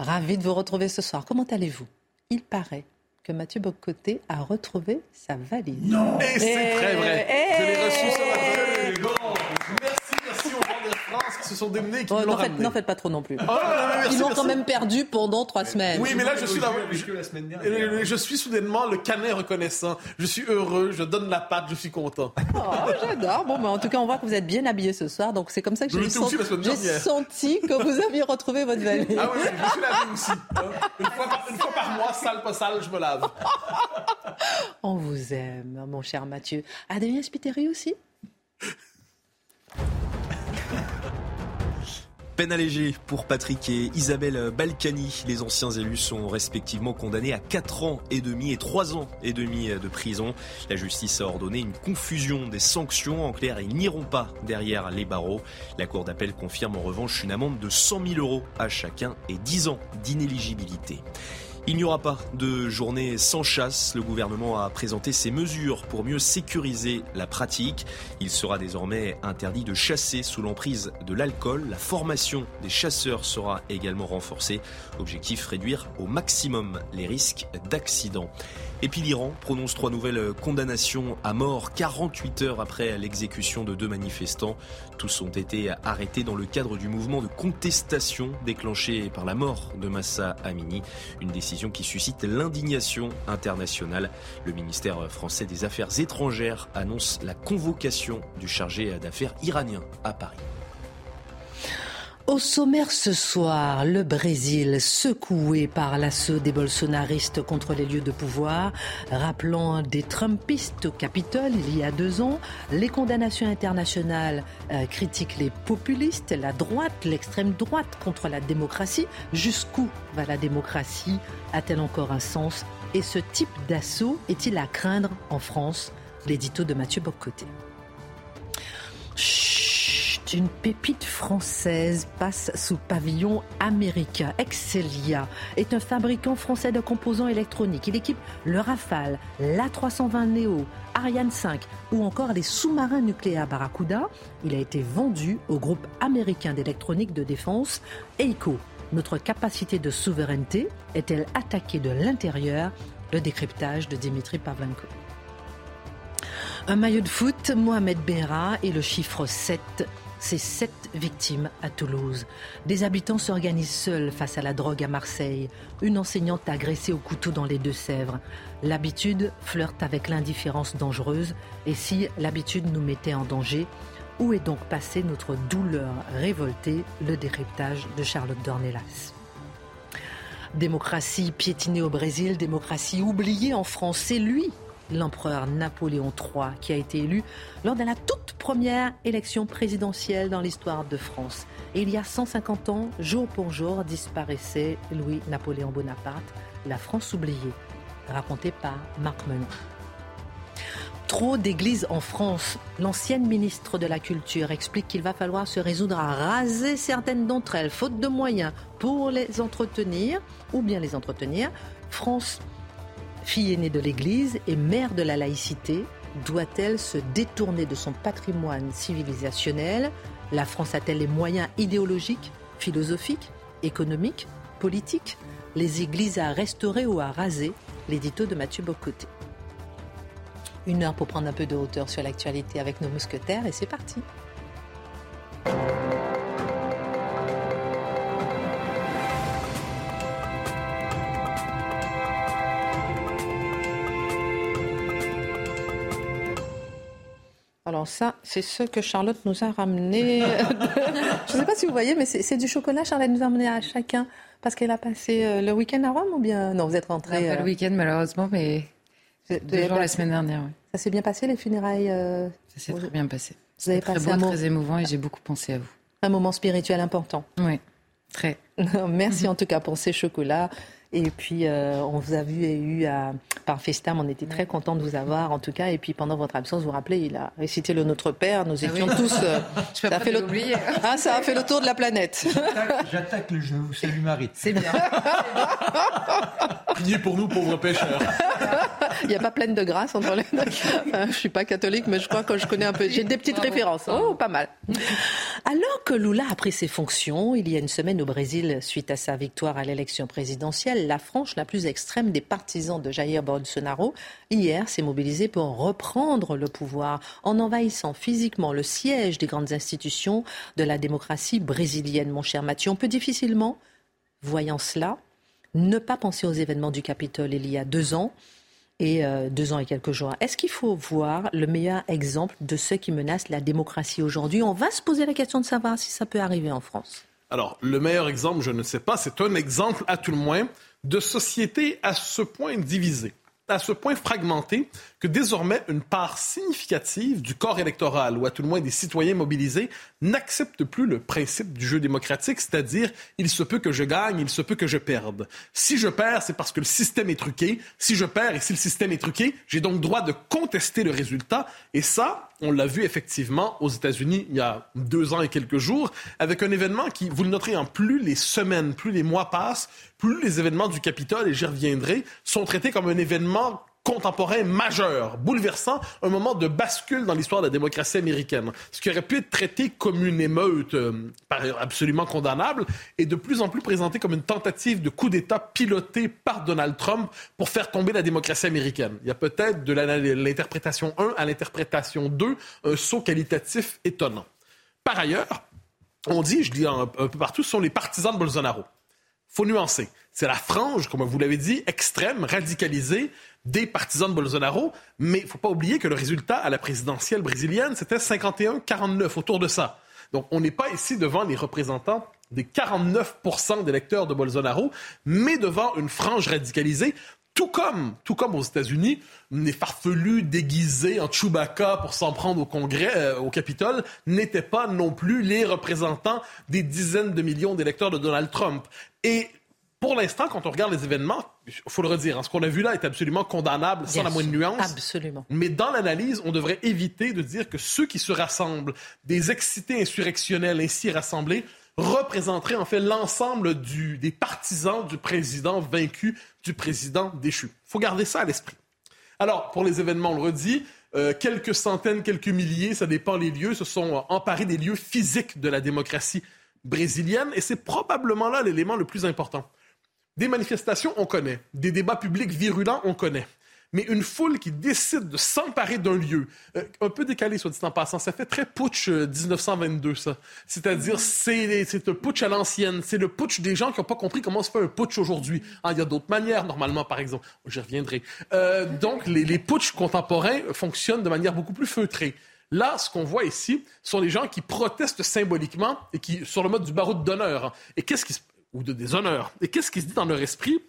Ravi de vous retrouver ce soir. Comment allez-vous? Il paraît que Mathieu Bocoté a retrouvé sa valise. Non Et c'est très vrai. Je. Merci, merci aux gens de France qui se sont démenés et qui Oh, l'ont n'en, faites, ramené. n'en faites pas trop non plus. Oh, non, non, mais merci, Ils l'ont quand même perdu pendant trois semaines. Oui, mais là, je suis là. Je, eux la semaine dernière. je- je suis soudainement le canet reconnaissant. Je suis heureux, je donne la patte, je suis content. Oh, j'adore. Bon, mais en tout cas, on voit que vous êtes bien habillé ce soir. Donc, c'est comme ça que j'ai, senti que vous aviez retrouvé votre valise. Ah oui, oui, je suis lavé aussi. Une fois, par, une fois par mois, sale, pas sale, je me lave. On vous aime, mon cher Mathieu. Adrien Spiteri aussi? Peine allégée pour Patrick et Isabelle Balkany. Les anciens élus sont respectivement condamnés à 4 ans et demi et 3 ans et demi de prison. La justice a ordonné une confusion des sanctions. En clair, ils n'iront pas derrière les barreaux. La Cour d'appel confirme en revanche une amende de 100 000 euros à chacun et 10 ans d'inéligibilité. Il n'y aura pas de journée sans chasse. Le gouvernement a présenté ses mesures pour mieux sécuriser la pratique. Il sera désormais interdit de chasser sous l'emprise de l'alcool. La formation des chasseurs sera également renforcée. Objectif réduire au maximum les risques d'accident. Et puis l'Iran prononce trois nouvelles condamnations à mort 48 heures après l'exécution de deux manifestants. Tous ont été arrêtés dans le cadre du mouvement de contestation déclenché par la mort de Massa Amini. Qui suscite l'indignation internationale. Le ministère français des Affaires étrangères annonce la convocation du chargé d'affaires iranien à Paris. Au sommaire ce soir, le Brésil secoué par l'assaut des bolsonaristes contre les lieux de pouvoir, rappelant des Trumpistes au Capitole il y a deux ans. Les condamnations internationales euh, critiquent les populistes, la droite, l'extrême droite contre la démocratie. Jusqu'où va la démocratie? A-t-elle encore un sens? Et ce type d'assaut est-il à craindre en France? L'édito de Mathieu Boccoté. Chut, une pépite française passe sous pavillon américain. Excelia est un fabricant français de composants électroniques. Il équipe le Rafale, l'A320 Neo, Ariane 5 ou encore les sous-marins nucléaires Barracuda. Il a été vendu au groupe américain d'électronique de défense EICO. Notre capacité de souveraineté est-elle attaquée de l'intérieur? Le décryptage de Dimitri Pavlenko. Un maillot de foot, Mohamed Berra et le chiffre 7. C'est sept victimes à Toulouse. Des habitants s'organisent seuls face à la drogue à Marseille. Une enseignante agressée au couteau dans les Deux-Sèvres. L'habitude flirte avec l'indifférence dangereuse. Et si l'habitude nous mettait en danger, où est donc passée notre douleur révoltée? Le décryptage de Charlotte Dornelas. Démocratie piétinée au Brésil, démocratie oubliée en France. C'est lui l'empereur Napoléon III, qui a été élu lors de la toute première élection présidentielle dans l'histoire de France. Et il y a 150 ans, jour pour jour, disparaissait Louis-Napoléon Bonaparte, la France oubliée, raconté par Marc Menon. Trop d'églises en France. L'ancienne ministre de la Culture explique qu'il va falloir se résoudre à raser certaines d'entre elles, faute de moyens pour les entretenir ou bien les entretenir. France fille aînée de l'Église et mère de la laïcité, doit-elle se détourner de son patrimoine civilisationnel? La France a-t-elle les moyens idéologiques, philosophiques, économiques, politiques? Les églises à restaurer ou à raser? L'édito de Mathieu Bocoté. Une heure pour prendre un peu de hauteur sur l'actualité avec nos mousquetaires et c'est parti. Alors ça, c'est ce que Charlotte nous a ramené. Je ne sais pas si vous voyez, mais c'est du chocolat. Charlotte nous a ramené à chacun parce qu'elle a passé euh, le week-end à Rome ou bien? Non Vous êtes On rentré. n'a pas euh, le week-end malheureusement, mais deux jours la semaine dernière. Ça s'est bien passé les funérailles. euh, Ça s'est très bien passé. Vous avez Très passé beau, un moment- très émouvant et j'ai beaucoup pensé à vous. Un moment spirituel important. Oui, très. Merci en tout cas pour ces chocolats. Et puis, euh, on vous a vu et eu à, par Festam. On était très contents de vous avoir, en tout cas. Et puis, pendant votre absence, vous vous rappelez, il a récité le Notre Père. Nous ah étions tous. Euh, ça, a fait le... ah, ça a fait le tour de la planète. J'attaque le jeu. Vous salue Marie. C'est bien. Priez pour nous, pauvres pêcheurs. il n'y a pas pleine de grâce entre les deux. je ne suis pas catholique, mais je crois que je connais un peu. J'ai des petites références. Oh, pas mal. Alors que Lula a pris ses fonctions il y a une semaine au Brésil suite à sa victoire à l'élection présidentielle, la frange la plus extrême des partisans de Jair Bolsonaro, hier s'est mobilisée pour reprendre le pouvoir en envahissant physiquement le siège des grandes institutions de la démocratie brésilienne, mon cher Mathieu. On peut difficilement, voyant cela, ne pas penser aux événements du Capitole il y a deux ans et euh, deux ans et quelques jours. Est-ce qu'il faut voir le meilleur exemple de ce qui menace la démocratie aujourd'hui? On va se poser la question de savoir si ça peut arriver en France. Alors, le meilleur exemple, je ne sais pas, c'est un exemple à tout le moins de société à ce point divisée, à ce point fragmentée, que désormais une part significative du corps électoral, ou à tout le moins des citoyens mobilisés, n'accepte plus le principe du jeu démocratique, c'est-à-dire il se peut que je gagne, il se peut que je perde. Si je perds, c'est parce que le système est truqué. Si je perds et si le système est truqué, j'ai donc droit de contester le résultat. Et ça, on l'a vu effectivement aux États-Unis il y a deux ans et quelques jours, avec un événement qui, vous le noterez, en plus les semaines, plus les mois passent, plus les événements du Capitole, et j'y reviendrai, sont traités comme un événement contemporain majeur, bouleversant, un moment de bascule dans l'histoire de la démocratie américaine. Ce qui aurait pu être traité comme une émeute euh, absolument condamnable est de plus en plus présenté comme une tentative de coup d'État piloté par Donald Trump pour faire tomber la démocratie américaine. Il y a peut-être de l'interprétation 1 à l'interprétation 2 un saut qualitatif étonnant. Par ailleurs, on dit, je dis un, un peu partout, ce sont les partisans de Bolsonaro. Faut nuancer. C'est la frange, comme vous l'avez dit, extrême, radicalisée, des partisans de Bolsonaro, mais il ne faut pas oublier que le résultat à la présidentielle brésilienne, c'était 51-49, autour de ça. Donc, on n'est pas ici devant les représentants des 49% d'électeurs de Bolsonaro, mais devant une frange radicalisée, tout comme, tout comme aux États-Unis, les farfelus déguisés en Chewbacca pour s'en prendre au Congrès, euh, au Capitole, n'étaient pas non plus les représentants des dizaines de millions d'électeurs de Donald Trump. Et pour l'instant, quand on regarde les événements, il faut le redire, hein, ce qu'on a vu là est absolument condamnable, sans la moindre nuance. Absolument. Mais dans l'analyse, on devrait éviter de dire que ceux qui se rassemblent, des excités insurrectionnels ainsi rassemblés, représenteraient en fait l'ensemble des partisans du président vaincu, du président déchu. Il faut garder ça à l'esprit. Alors, pour les événements, on le redit, euh, quelques centaines, quelques milliers, ça dépend les lieux, se sont emparés des lieux physiques de la démocratie brésilienne, et c'est probablement là l'élément le plus important. Des manifestations, on connaît. Des débats publics virulents, on connaît. Mais une foule qui décide de s'emparer d'un lieu, euh, un peu décalé, soit dit en passant, ça fait très putsch 1922, euh, ça. C'est-à-dire, c'est un putsch à l'ancienne. C'est le putsch des gens qui n'ont pas compris comment se fait un putsch aujourd'hui. Ah, il y a d'autres manières, normalement, par exemple. J'y reviendrai. Euh, donc, les, les putschs contemporains fonctionnent de manière beaucoup plus feutrée. Là, ce qu'on voit ici sont les gens qui protestent symboliquement et qui, sur le mode du barreau d'honneur. Et qu'est-ce qui ou de déshonneur. Et qu'est-ce qui se dit dans leur esprit?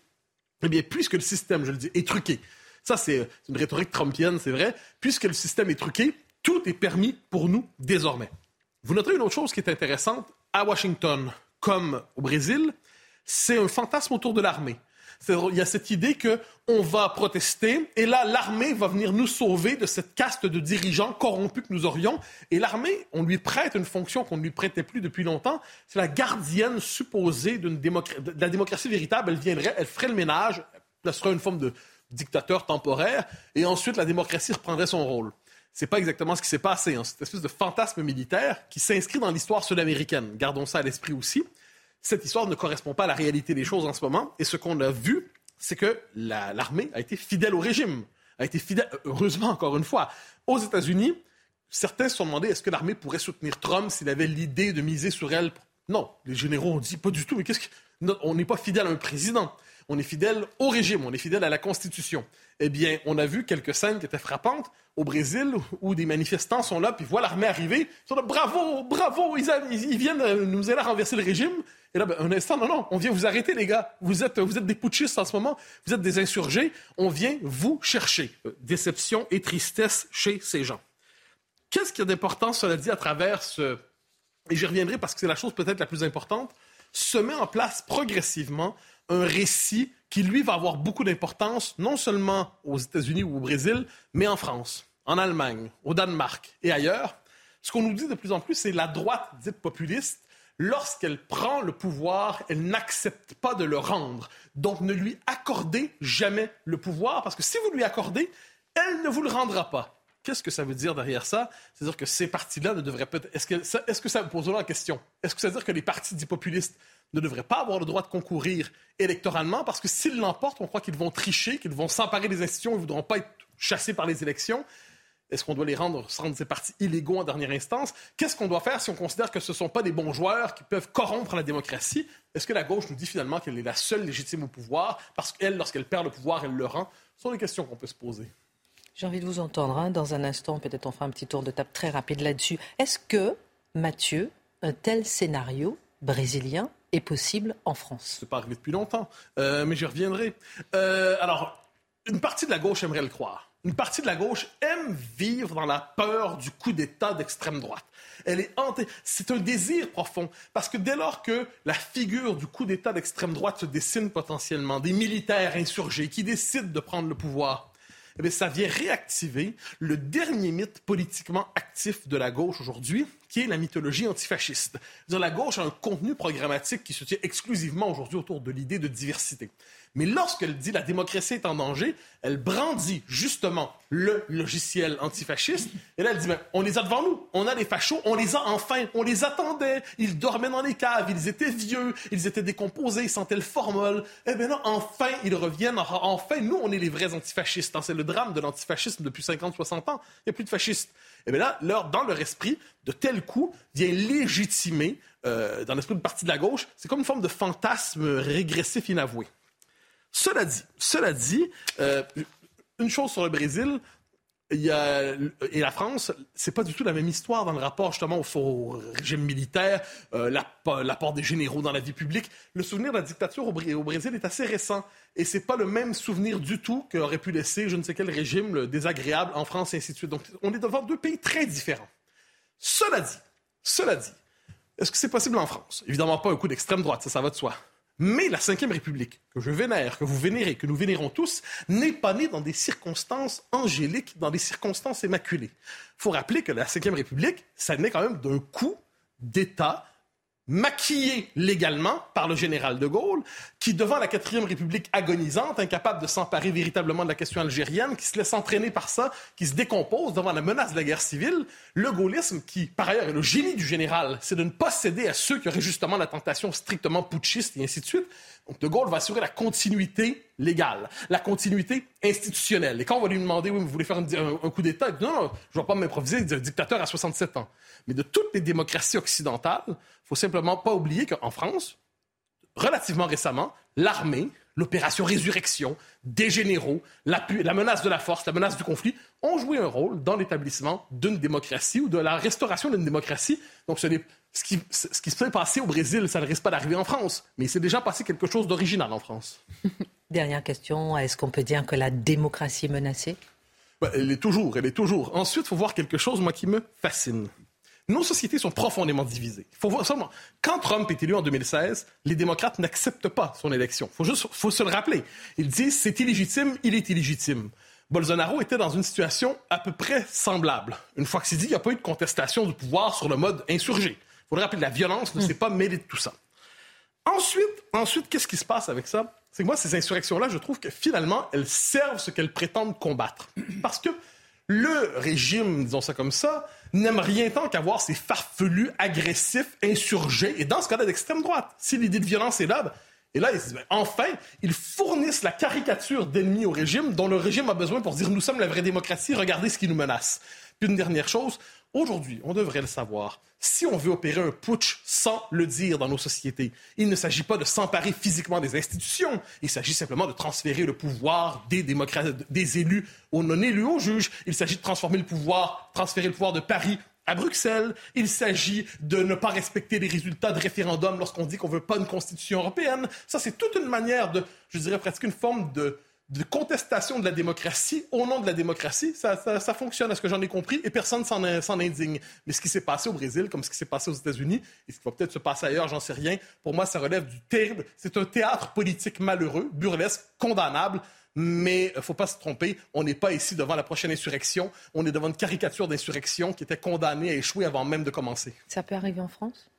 Eh bien, puisque le système, je le dis, est truqué, ça c'est une rhétorique trumpienne, c'est vrai, puisque le système est truqué, tout est permis pour nous désormais. Vous noterez une autre chose qui est intéressante, à Washington comme au Brésil, c'est un fantasme autour de l'armée. Il y a cette idée qu'on va protester et là, l'armée va venir nous sauver de cette caste de dirigeants corrompus que nous aurions. Et l'armée, on lui prête une fonction qu'on ne lui prêtait plus depuis longtemps. C'est la gardienne supposée de la démocratie véritable. Elle viendrait, elle ferait le ménage. Elle serait une forme de dictateur temporaire. Et ensuite, la démocratie reprendrait son rôle. C'est pas exactement ce qui s'est passé. Hein. Cette espèce de fantasme militaire qui s'inscrit dans l'histoire sud-américaine. Gardons ça à l'esprit aussi cette histoire ne correspond pas à la réalité des choses en ce moment. Et ce qu'on a vu, c'est que l'armée a été fidèle au régime, a été fidèle, heureusement encore une fois. Aux États-Unis, certains se sont demandé est-ce que l'armée pourrait soutenir Trump s'il avait l'idée de miser sur elle? Non, les généraux ont dit pas du tout. Mais qu'est-ce que n'est pas fidèle à un président. On est fidèle au régime, on est fidèle à la Constitution. Eh bien, on a vu quelques scènes qui étaient frappantes au Brésil où des manifestants sont là, puis voient l'armée arriver. Ils sont là, bravo, bravo, ils, viennent nous aider à renverser le régime. Et là, ben, un instant, non, non, on vient vous arrêter, les gars. Vous êtes, vous êtes des putschistes en ce moment. Vous êtes des insurgés. On vient vous chercher. Euh, déception et tristesse chez ces gens. Qu'est-ce qu'il y a d'important, cela dit, à travers ce, et j'y reviendrai parce que c'est la chose peut-être la plus importante, se met en place progressivement un récit qui, lui, va avoir beaucoup d'importance, non seulement aux États-Unis ou au Brésil, mais en France, en Allemagne, au Danemark et ailleurs. Ce qu'on nous dit de plus en plus, c'est la droite dite populiste, lorsqu'elle prend le pouvoir, elle n'accepte pas de le rendre. Donc ne lui accordez jamais le pouvoir, parce que si vous lui accordez, elle ne vous le rendra pas. Qu'est-ce que ça veut dire derrière ça? C'est-à-dire que ces partis-là ne devraient peut-être... Est-ce que ça, ça pose la question? Est-ce que ça veut dire que les partis dits populistes ne devraient pas avoir le droit de concourir électoralement? Parce que s'ils l'emportent, on croit qu'ils vont tricher, qu'ils vont s'emparer des institutions, ils ne voudront pas être chassés par les élections. Est-ce qu'on doit les rendre, rendre ces partis illégaux en dernière instance? Qu'est-ce qu'on doit faire si on considère que ce ne sont pas des bons joueurs qui peuvent corrompre la démocratie? Est-ce que la gauche nous dit finalement qu'elle est la seule légitime au pouvoir parce qu'elle, lorsqu'elle perd le pouvoir, elle le rend? Ce sont des questions qu'on peut se poser. J'ai envie de vous entendre hein, dans un instant, peut-être on fera un petit tour de table très rapide là-dessus. Est-ce que, Mathieu, un tel scénario brésilien est possible en France? C'est pas arrivé depuis longtemps, euh, mais j'y reviendrai. Euh, alors, une partie de la gauche aimerait le croire. Une partie de la gauche aime vivre dans la peur du coup d'État d'extrême droite. Elle est hantée. C'est un désir profond. Parce que dès lors que la figure du coup d'État d'extrême droite se dessine potentiellement, des militaires insurgés qui décident de prendre le pouvoir, eh ça vient réactiver le dernier mythe politiquement actif de la gauche aujourd'hui, qui est la mythologie antifasciste. La gauche a un contenu programmatique qui se tient exclusivement aujourd'hui autour de l'idée de diversité. Mais lorsqu'elle dit la démocratie est en danger, elle brandit justement le logiciel antifasciste. Et là, elle dit, ben, on les a devant nous. On a les fachos. On les a enfin. On les attendait. Ils dormaient dans les caves. Ils étaient vieux. Ils étaient décomposés. Ils sentaient le formol. Eh bien là, enfin, ils reviennent. Enfin, nous, on est les vrais antifascistes. C'est le drame de l'antifascisme depuis 50, 60 ans. Il n'y a plus de fascistes. Eh bien là, dans leur esprit, de tels coups vient légitimer, euh, dans l'esprit de partie de la gauche, c'est comme une forme de fantasme régressif inavoué. Cela dit, cela dit, euh, une chose sur le Brésil, et la France, c'est pas du tout la même histoire dans le rapport justement au, régime militaire, euh, l'apport des généraux dans la vie publique. Le souvenir de la dictature au, Brésil est assez récent et c'est pas le même souvenir du tout qu'aurait pu laisser je ne sais quel régime désagréable en France et ainsi de suite. Donc on est devant deux pays très différents. Cela dit, cela dit, est-ce que c'est possible en France? Évidemment pas un coup d'extrême droite, ça, ça va de soi. Mais la Ve République, que je vénère, que vous vénérez, que nous vénérons tous, n'est pas née dans des circonstances angéliques, dans des circonstances immaculées. Il faut rappeler que la Ve République, ça naît quand même d'un coup d'État maquillé légalement par le général de Gaulle, qui, devant la quatrième République agonisante, incapable de s'emparer véritablement de la question algérienne, qui se laisse entraîner par ça, qui se décompose devant la menace de la guerre civile, le gaullisme, qui, par ailleurs, est le génie du général, c'est de ne pas céder à ceux qui auraient justement la tentation strictement putschiste et ainsi de suite. Donc, de Gaulle va assurer la continuité légale, la continuité institutionnelle. Et quand on va lui demander, oui, vous voulez faire un, coup d'État, non, non, je ne vais pas m'improviser un dictateur à 67 ans. Mais de toutes les démocraties occidentales, il faut simplement pas oublier qu'en France, relativement récemment, l'armée, l'opération Résurrection, des généraux, la, menace de la force, la menace du conflit ont joué un rôle dans l'établissement d'une démocratie ou de la restauration d'une démocratie. Donc, ce, ce qui, ce qui s'est passé au Brésil, ça ne risque pas d'arriver en France, mais il s'est déjà passé quelque chose d'original en France. Dernière question, est-ce qu'on peut dire que la démocratie est menacée? Elle est toujours, elle est toujours. Ensuite, il faut voir quelque chose, moi, qui me fascine nos sociétés sont profondément divisées. faut voir seulement, quand Trump est élu en 2016, les démocrates n'acceptent pas son élection. Faut juste faut se le rappeler. Ils disent c'est illégitime, il est illégitime. Bolsonaro était dans une situation à peu près semblable. Une fois que c'est dit, il n'y a pas eu de contestation du pouvoir sur le mode insurgé. Il faut le rappeler, la violence ne s'est pas mêlée de tout ça. Ensuite, ensuite qu'est-ce qui se passe avec ça? C'est que moi, ces insurrections-là, je trouve que finalement, elles servent ce qu'elles prétendent combattre. Parce que le régime, disons ça comme ça, n'aime rien tant qu'avoir ces farfelus agressifs, insurgés, et dans ce cas-là d'extrême droite. Si l'idée de violence est là, et là, ils disent, ben, enfin, ils fournissent la caricature d'ennemis au régime dont le régime a besoin pour dire nous sommes la vraie démocratie, regardez ce qui nous menace. Puis une dernière chose, Aujourd'hui, on devrait le savoir. Si on veut opérer un putsch sans le dire dans nos sociétés, il ne s'agit pas de s'emparer physiquement des institutions. Il s'agit simplement de transférer le pouvoir des élus aux non-élus aux juges. Il s'agit de transformer le pouvoir, transférer le pouvoir de Paris à Bruxelles. Il s'agit de ne pas respecter les résultats de référendum lorsqu'on dit qu'on veut pas une constitution européenne. Ça, c'est toute une manière de, je dirais presque une forme de, de contestation de la démocratie au nom de la démocratie, ça, ça, fonctionne, à ce que j'en ai compris, et personne s'en indigne. Mais ce qui s'est passé au Brésil, comme ce qui s'est passé aux États-Unis, et ce qui va peut-être se passer ailleurs, j'en sais rien, pour moi, ça relève du terrible. C'est un théâtre politique malheureux, burlesque, condamnable. Mais il ne faut pas se tromper, on n'est pas ici devant la prochaine insurrection, on est devant une caricature d'insurrection qui était condamnée à échouer avant même de commencer. Ça peut arriver en France?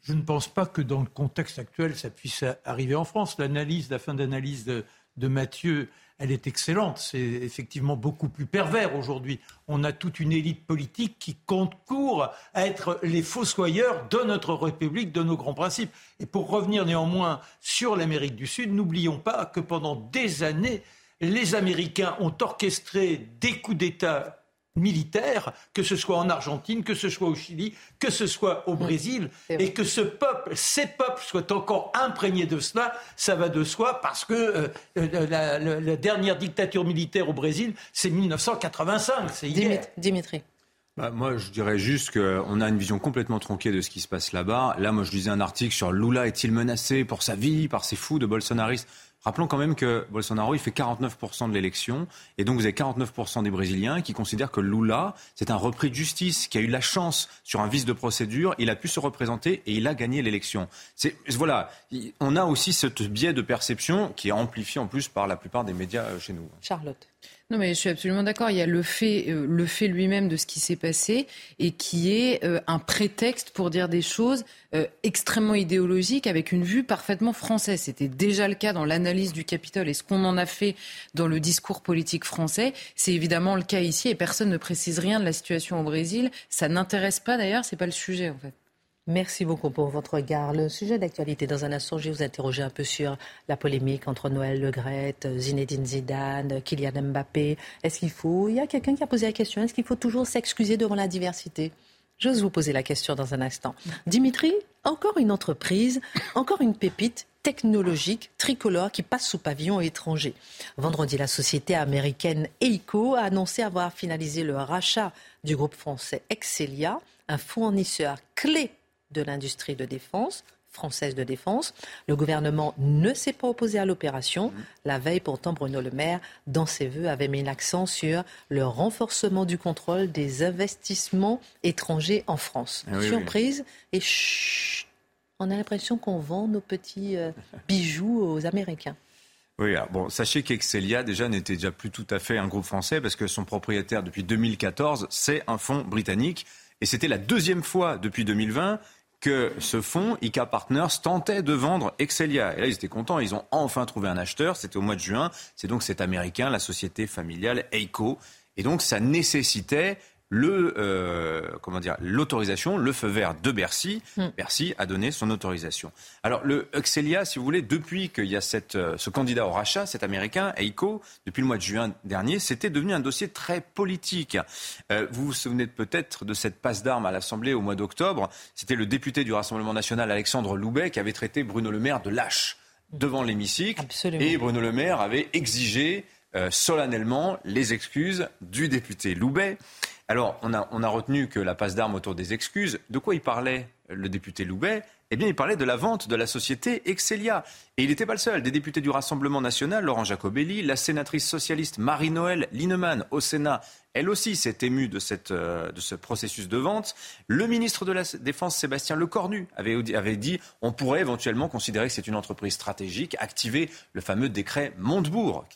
Je ne pense pas que dans le contexte actuel, ça puisse arriver en France. L'analyse, la fin d'analyse de, de Mathieu, elle est excellente. C'est effectivement beaucoup plus pervers aujourd'hui. On a toute une élite politique qui concourt à être les fossoyeurs de notre République, de nos grands principes. Et pour revenir néanmoins sur l'Amérique du Sud, n'oublions pas que pendant des années, les Américains ont orchestré des coups d'État militaire, que ce soit en Argentine, que ce soit au Chili, que ce soit au mm. Brésil, et que ce peuple, ces peuples soient encore imprégnés de cela, ça va de soi parce que euh, euh, la, dernière dictature militaire au Brésil, c'est 1985, c'est hier. Dimitri. Bah, moi, je dirais juste qu'on a une vision complètement tronquée de ce qui se passe là-bas. Là, moi, je lisais un article sur Lula est-il menacé pour sa vie par ces fous de bolsonaristes Rappelons quand même que Bolsonaro, il fait 49% de l'élection. Et donc, vous avez 49% des Brésiliens qui considèrent que Lula, c'est un repris de justice, qui a eu la chance sur un vice de procédure. Il a pu se représenter et il a gagné l'élection. Voilà. On a aussi ce biais de perception qui est amplifié en plus par la plupart des médias euh, chez nous. Charlotte. Non, mais je suis absolument d'accord. Il y a le fait, euh, le fait lui-même de ce qui s'est passé et qui est euh, un prétexte pour dire des choses euh, extrêmement idéologiques avec une vue parfaitement française. C'était déjà le cas dans l'analyse du Capitole et ce qu'on en a fait dans le discours politique français. C'est évidemment le cas ici et personne ne précise rien de la situation au Brésil. Ça n'intéresse pas d'ailleurs, c'est pas le sujet en fait. Merci beaucoup pour votre regard. Le sujet d'actualité, dans un instant, je vais vous interroger un peu sur la polémique entre Noël Le Zinedine Zidane, Kylian Mbappé. Est-ce qu'il faut, il y a quelqu'un qui a posé la question, est-ce qu'il faut toujours s'excuser devant la diversité? J'ose vous poser la question dans un instant. Dimitri, encore une entreprise, encore une pépite technologique tricolore qui passe sous pavillon étranger. Vendredi, la société américaine EICO a annoncé avoir finalisé le rachat du groupe français Excelia, un fournisseur clé de l'industrie de défense française de défense. Le gouvernement ne s'est pas opposé à l'opération. Mmh. La veille, pourtant, Bruno Le Maire, dans ses voeux, avait mis l'accent sur le renforcement du contrôle des investissements étrangers en France. Ah Surprise et chut, on a l'impression qu'on vend nos petits euh, bijoux aux Américains. Oui, bon, sachez qu'Excelia déjà n'était déjà plus tout à fait un groupe français parce que son propriétaire depuis 2014, c'est un fonds britannique. Et c'était la deuxième fois depuis 2020 que ce fonds, ICA Partners, tentait de vendre Excelia. Et là, ils étaient contents, ils ont enfin trouvé un acheteur, c'était au mois de juin, c'est donc cet américain, la société familiale Eiko. Et donc, ça nécessitait le euh, comment dire l'autorisation, le feu vert de Bercy. Hmm. Bercy a donné son autorisation. Alors le Excelia, si vous voulez, depuis qu'il y a cette, euh, ce candidat au rachat, cet Américain, Eiko, depuis le mois de juin dernier, c'était devenu un dossier très politique. Euh, vous vous souvenez peut-être de cette passe d'armes à l'Assemblée au mois d'octobre. C'était le député du Rassemblement national, Alexandre Loubet, qui avait traité Bruno Le Maire de lâche devant l'hémicycle. Et Bruno Le Maire avait exigé solennellement les excuses du député Loubet. Alors, on a, retenu que la passe d'armes autour des excuses. De quoi il parlait, le député Loubet? Eh bien, il parlait de la vente de la société Excelia. Et il n'était pas le seul. Des députés du Rassemblement national, Laurent Jacobelli, la sénatrice socialiste Marie-Noël Linemann au Sénat, elle aussi s'est émue de, cette, euh, de ce processus de vente. Le ministre de la Défense, Sébastien Lecornu, avait, avait dit on pourrait éventuellement considérer que c'est une entreprise stratégique, activer le fameux décret Montebourg,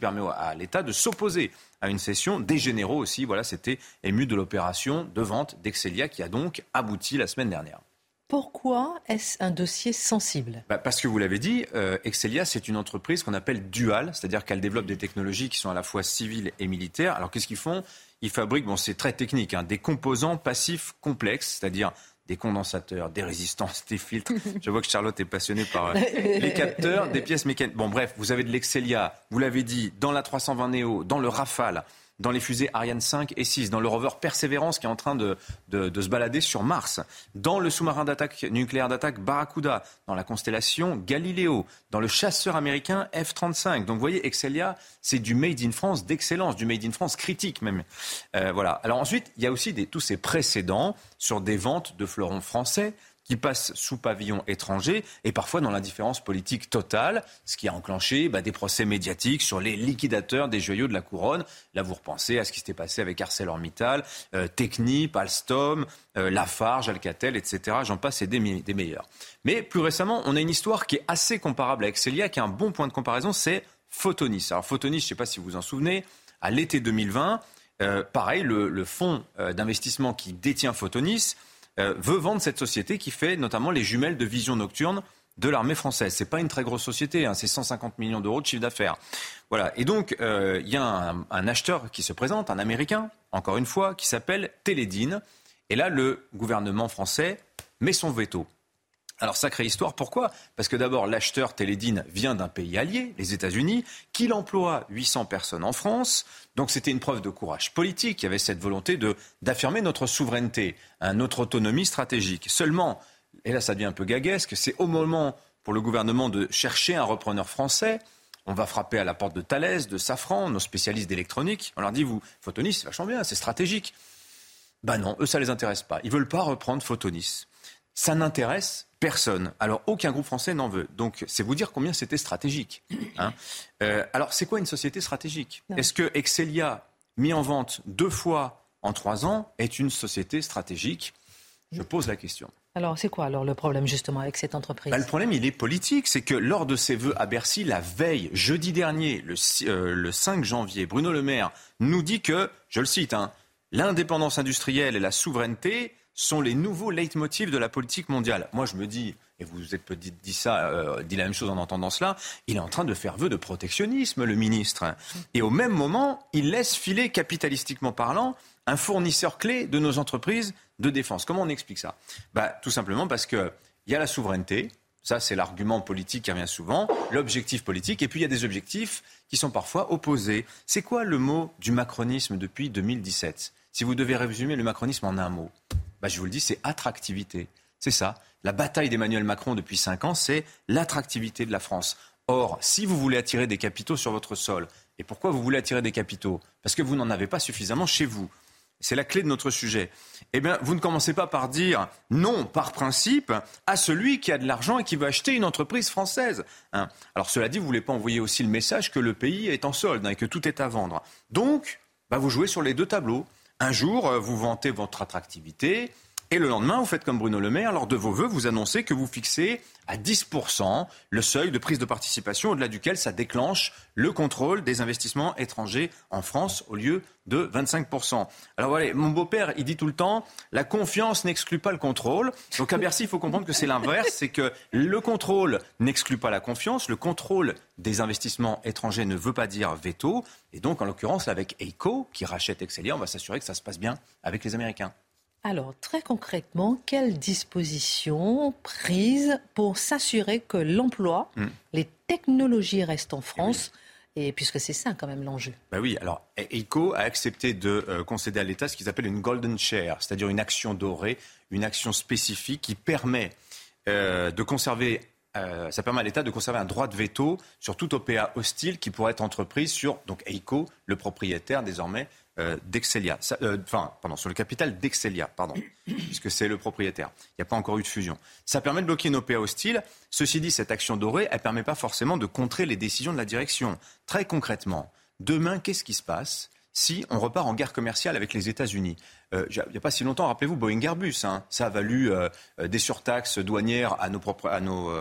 permet à l'État de s'opposer à une session. Des généraux aussi, voilà, c'était ému de l'opération de vente d'Excelia qui a donc abouti la semaine dernière. Pourquoi est-ce un dossier sensible? Bah Parce que vous l'avez dit, euh, Excelia, c'est une entreprise qu'on appelle duale, c'est-à-dire qu'elle développe des technologies qui sont à la fois civiles et militaires. Alors qu'est-ce qu'ils font? Ils fabriquent, bon c'est très technique, hein, des composants passifs complexes, c'est-à-dire des condensateurs, des résistances, des filtres. Je vois que Charlotte est passionnée par euh, les capteurs, des pièces mécaniques. Bon, bref, vous avez de l'Excelia, vous l'avez dit, dans la 320 Neo, dans le Rafale, dans les fusées Ariane 5 et 6, dans le rover Perseverance qui est en train de, de, se balader sur Mars, dans le sous-marin d'attaque nucléaire d'attaque Barracuda, dans la constellation Galileo, dans le chasseur américain F-35. Donc vous voyez, Excelia, c'est du made in France d'excellence, du made in France critique même. Euh, voilà. Alors ensuite, il y a aussi tous ces précédents sur des ventes de fleurons français qui passent sous pavillon étranger et parfois dans l'indifférence politique totale, ce qui a enclenché bah, des procès médiatiques sur les liquidateurs des joyaux de la couronne. Là, vous repensez à ce qui s'était passé avec ArcelorMittal, euh, Technip, Alstom, euh, Lafarge, Alcatel, etc. J'en passe et des, des, meilleurs. Mais plus récemment, on a une histoire qui est assez comparable avec Celia, qui a un bon point de comparaison, c'est Photonis. Alors Photonis, je ne sais pas si vous vous en souvenez, à l'été 2020, euh, pareil, le, le fonds euh, d'investissement qui détient Photonis euh, veut vendre cette société qui fait notamment les jumelles de vision nocturne de l'armée française. C'est pas une très grosse société, hein, c'est 150 millions d'euros de chiffre d'affaires. Voilà. Et donc, euh, il y a un, acheteur qui se présente, un Américain, encore une fois, qui s'appelle Télédine. Et là, le gouvernement français met son veto. Alors, sacrée histoire, pourquoi? Parce que d'abord, l'acheteur Télédine vient d'un pays allié, les États-Unis, qu'il emploie 800 personnes en France. Donc, c'était une preuve de courage politique. Il y avait cette volonté d'affirmer notre souveraineté, notre autonomie stratégique. Seulement, et là, ça devient un peu gaguesque, c'est au moment pour le gouvernement de chercher un repreneur français. On va frapper à la porte de Thales, de Safran, nos spécialistes d'électronique. On leur dit, vous, Photonis, c'est vachement bien, c'est stratégique. Ben non, eux, ça les intéresse pas. Ils veulent pas reprendre Photonis. Ça n'intéresse personne. Alors, aucun groupe français n'en veut. Donc, c'est vous dire combien c'était stratégique. Hein. Euh, alors, c'est quoi une société stratégique? Est-ce que Excelia, mis en vente deux fois en trois ans, est une société stratégique? Je pose la question. Alors, c'est quoi alors le problème justement avec cette entreprise? Bah, Le problème, il est politique. C'est que lors de ses vœux à Bercy, la veille, jeudi dernier, le, euh, le 5 janvier, Bruno Le Maire nous dit que, je le cite, hein, l'indépendance industrielle et la souveraineté sont les nouveaux leitmotifs de la politique mondiale. Moi, je me dis, et vous vous êtes euh, dit la même chose en entendant cela, il est en train de faire vœu de protectionnisme, le ministre. Et au même moment, il laisse filer, capitalistiquement parlant, un fournisseur clé de nos entreprises de défense. Comment on explique ça? Bah, Tout simplement parce qu'il y a la souveraineté, ça c'est l'argument politique qui revient souvent, l'objectif politique, et puis il y a des objectifs qui sont parfois opposés. C'est quoi le mot du macronisme depuis 2017 Si vous devez résumer le macronisme en un mot, bah, je vous le dis, c'est attractivité. C'est ça. La bataille d'Emmanuel Macron depuis cinq ans, c'est l'attractivité de la France. Or, si vous voulez attirer des capitaux sur votre sol, et pourquoi vous voulez attirer des capitaux? Parce que vous n'en avez pas suffisamment chez vous. C'est la clé de notre sujet. Eh bien, vous ne commencez pas par dire non, par principe, à celui qui a de l'argent et qui veut acheter une entreprise française. Hein. Alors, cela dit, vous ne voulez pas envoyer aussi le message que le pays est en solde hein, et que tout est à vendre. Donc, bah, vous jouez sur les deux tableaux. Un jour, euh, vous vantez votre attractivité, et le lendemain, vous faites comme Bruno Le Maire, lors de vos vœux, vous annoncez que vous fixez à 10% le seuil de prise de participation au-delà duquel ça déclenche le contrôle des investissements étrangers en France au lieu de 25%. Alors voilà, mon beau-père, il dit tout le temps, la confiance n'exclut pas le contrôle. Donc à Bercy, il faut comprendre que c'est l'inverse, c'est que le contrôle n'exclut pas la confiance, le contrôle des investissements étrangers ne veut pas dire veto. Et donc, en l'occurrence, avec EICO, qui rachète Excelia, on va s'assurer que ça se passe bien avec les Américains. Alors, très concrètement, quelles dispositions prises pour s'assurer que l'emploi, mm. les technologies restent en France et puisque c'est ça quand même l'enjeu. Bah oui, alors EICO a accepté de euh, concéder à l'État ce qu'ils appellent une golden share, c'est-à-dire une action dorée, une action spécifique qui permet euh, de conserver euh, ça permet à l'État de conserver un droit de veto sur toute OPA hostile qui pourrait être entreprise sur donc EICO, le propriétaire désormais euh, d'Excelia, euh, enfin, pardon, sur le capital d'Excelia, pardon, puisque c'est le propriétaire. Il n'y a pas encore eu de fusion. Ça permet de bloquer une OPA hostile. Ceci dit, cette action dorée, elle ne permet pas forcément de contrer les décisions de la direction. Très concrètement, demain, qu'est-ce qui se passe? Si on repart en guerre commerciale avec les États-Unis. Euh, il n'y a pas si longtemps, rappelez-vous, Boeing Airbus, hein, ça a valu euh, euh, des surtaxes douanières à nos, propres, à nos,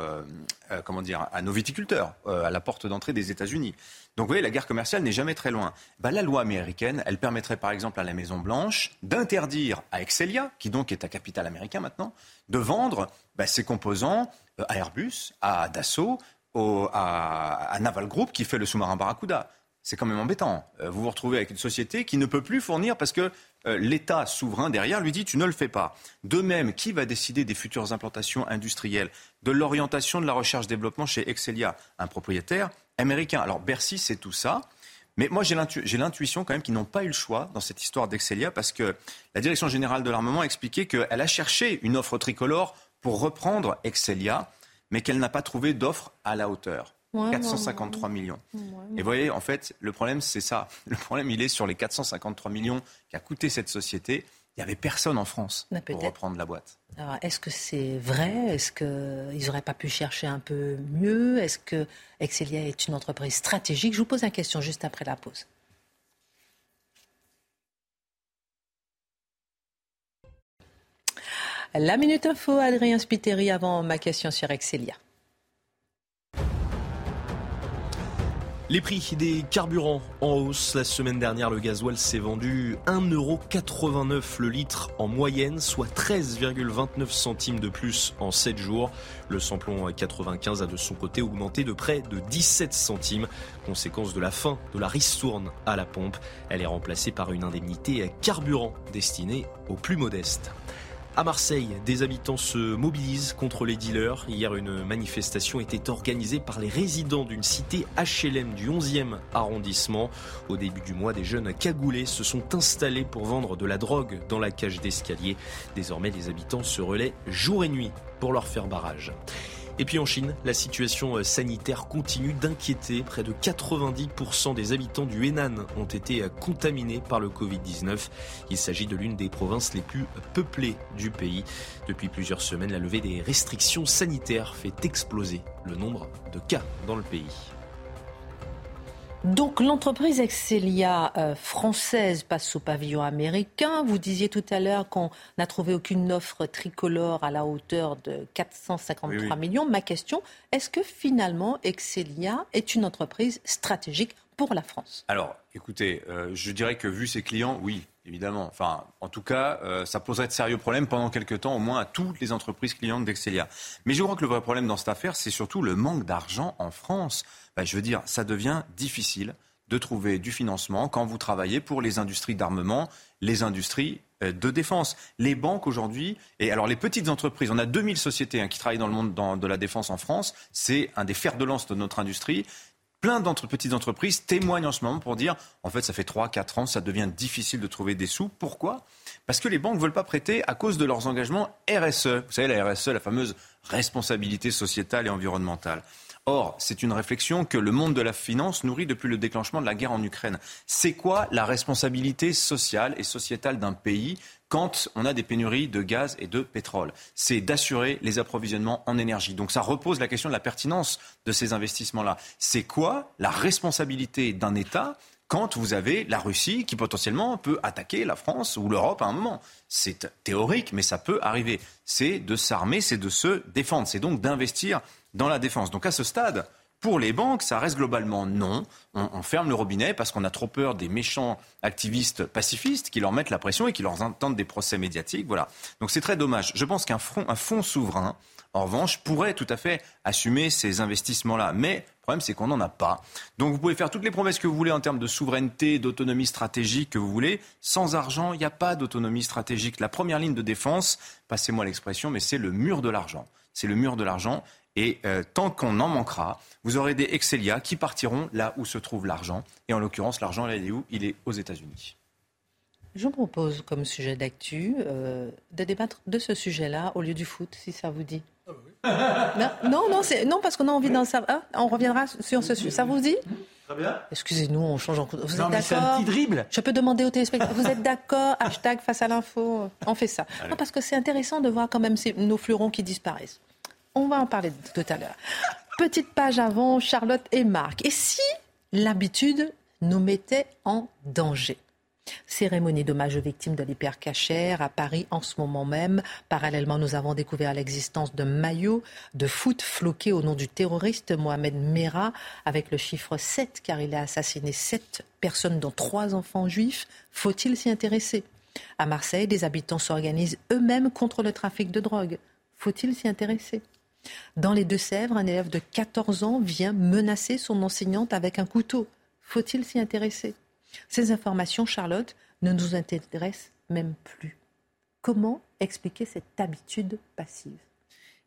comment dire, à nos viticulteurs, à la porte d'entrée des États-Unis. Donc vous voyez, la guerre commerciale n'est jamais très loin. Bah, la loi américaine, elle permettrait par exemple à la Maison-Blanche d'interdire à Excelia, qui donc est un capital américain maintenant, de vendre bah, ses composants à Airbus, à Dassault, à, à Naval Group qui fait le sous-marin Barracuda c'est quand même embêtant. Euh, vous vous retrouvez avec une société qui ne peut plus fournir parce que euh, l'État souverain derrière lui dit tu ne le fais pas. De même, qui va décider des futures implantations industrielles, de l'orientation de la recherche-développement chez Excelia Un propriétaire américain. Alors Bercy, c'est tout ça. Mais moi, j'ai l'intuition quand même qu'ils n'ont pas eu le choix dans cette histoire d'Excelia parce que la Direction générale de l'armement a expliqué qu'elle a cherché une offre tricolore pour reprendre Excelia, mais qu'elle n'a pas trouvé d'offre à la hauteur. 453 millions. Et vous voyez, en fait, le problème, c'est ça. Le problème, il est sur les 453 millions qu'a coûté cette société. il n'y avait personne en France pour reprendre la boîte. Alors, est-ce que c'est vrai? Est-ce qu'ils n'auraient pas pu chercher un peu mieux? Est-ce que Excelia est une entreprise stratégique? Je vous pose une question juste après la pause. La Minute Info, Adrien Spiteri, avant ma question sur Excelia. Les prix des carburants en hausse. La semaine dernière, le gasoil s'est vendu 1,89€ le litre en moyenne, soit 13,29 centimes de plus en 7 jours. Le samplon 95 a de son côté augmenté de près de 17 centimes, conséquence de la fin de la ristourne à la pompe. Elle est remplacée par une indemnité carburant destinée aux plus modestes. À Marseille, des habitants se mobilisent contre les dealers. Hier, une manifestation était organisée par les résidents d'une cité HLM du 11e arrondissement. Au début du mois, des jeunes cagoulés se sont installés pour vendre de la drogue dans la cage d'escalier. Désormais, les habitants se relaient jour et nuit pour leur faire barrage. Et puis en Chine, la situation sanitaire continue d'inquiéter. Près de 90% des habitants du Henan ont été contaminés par le Covid-19. Il s'agit de l'une des provinces les plus peuplées du pays. Depuis plusieurs semaines, la levée des restrictions sanitaires fait exploser le nombre de cas dans le pays. Donc l'entreprise Excelia euh, française passe au pavillon américain. Vous disiez tout à l'heure qu'on n'a trouvé aucune offre tricolore à la hauteur de 453 Oui, oui. millions. Ma question, est-ce que finalement Excelia est une entreprise stratégique pour la France? Alors, écoutez, euh, je dirais que vu ses clients, oui, évidemment. Enfin, en tout cas, euh, ça poserait de sérieux problèmes pendant quelques temps, au moins à toutes les entreprises clientes d'Excelia. Mais je crois que le vrai problème dans cette affaire, c'est surtout le manque d'argent en France. Ben, je veux dire, ça devient difficile de trouver du financement quand vous travaillez pour les industries d'armement, les industries euh, de défense. Les banques aujourd'hui, et alors les petites entreprises, on a 2000 sociétés hein, qui travaillent dans le monde dans- de la défense en France, c'est un des fers de lance de notre industrie. Plein d'entre petites entreprises témoignent en ce moment pour dire, en fait, ça fait 3-4 ans, ça devient difficile de trouver des sous. Pourquoi? Parce que les banques ne veulent pas prêter à cause de leurs engagements RSE. Vous savez, la RSE, la fameuse responsabilité sociétale et environnementale. Or, c'est une réflexion que le monde de la finance nourrit depuis le déclenchement de la guerre en Ukraine. C'est quoi la responsabilité sociale et sociétale d'un pays quand on a des pénuries de gaz et de pétrole? C'est d'assurer les approvisionnements en énergie. Donc ça repose la question de la pertinence de ces investissements-là. C'est quoi la responsabilité d'un État quand vous avez la Russie qui potentiellement peut attaquer la France ou l'Europe à un moment? C'est théorique, mais ça peut arriver. C'est de s'armer, c'est de se défendre, c'est donc d'investir dans la défense. Donc à ce stade, pour les banques, ça reste globalement non. On, ferme le robinet parce qu'on a trop peur des méchants activistes pacifistes qui leur mettent la pression et qui leur intentent des procès médiatiques. Voilà. Donc c'est très dommage. Je pense qu'un fonds souverain, en revanche, pourrait tout à fait assumer ces investissements-là. Mais le problème, c'est qu'on n'en a pas. Donc vous pouvez faire toutes les promesses que vous voulez en termes de souveraineté, d'autonomie stratégique que vous voulez. Sans argent, il n'y a pas d'autonomie stratégique. La première ligne de défense, passez-moi l'expression, mais c'est le mur de l'argent. C'est le mur de l'argent. Et euh, tant qu'on en manquera, vous aurez des Excelia qui partiront là où se trouve l'argent. Et en l'occurrence, l'argent, là, il est où? Il est aux États-Unis. Je vous propose comme sujet d'actu euh, de débattre de ce sujet-là au lieu du foot, si ça vous dit. Non, non, non, c'est- non, parce qu'on a envie d'en savoir. Ah, on reviendra sur ce sujet. Ça vous dit? Très bien. Excusez-nous, on change en Vous Non, êtes mais c'est un d'accord petit dribble. Je peux demander aux téléspectateurs, vous êtes d'accord Hashtag face à l'info, on fait ça. Non, parce que c'est intéressant de voir quand même ces- nos fleurons qui disparaissent. On va en parler tout à l'heure. Petite page avant, Charlotte et Marc. Et si l'habitude nous mettait en danger? Cérémonie d'hommage aux victimes de l'hypercachère à Paris en ce moment même. Parallèlement, nous avons découvert l'existence de maillots de foot floqués au nom du terroriste Mohamed Merah avec le chiffre 7 car il a assassiné 7 personnes dont 3 enfants juifs. Faut-il s'y intéresser? À Marseille, des habitants s'organisent eux-mêmes contre le trafic de drogue. Faut-il s'y intéresser? Dans les Deux-Sèvres, un élève de 14 ans vient menacer son enseignante avec un couteau. Faut-il s'y intéresser? Ces informations, Charlotte, ne nous intéressent même plus. Comment expliquer cette habitude passive?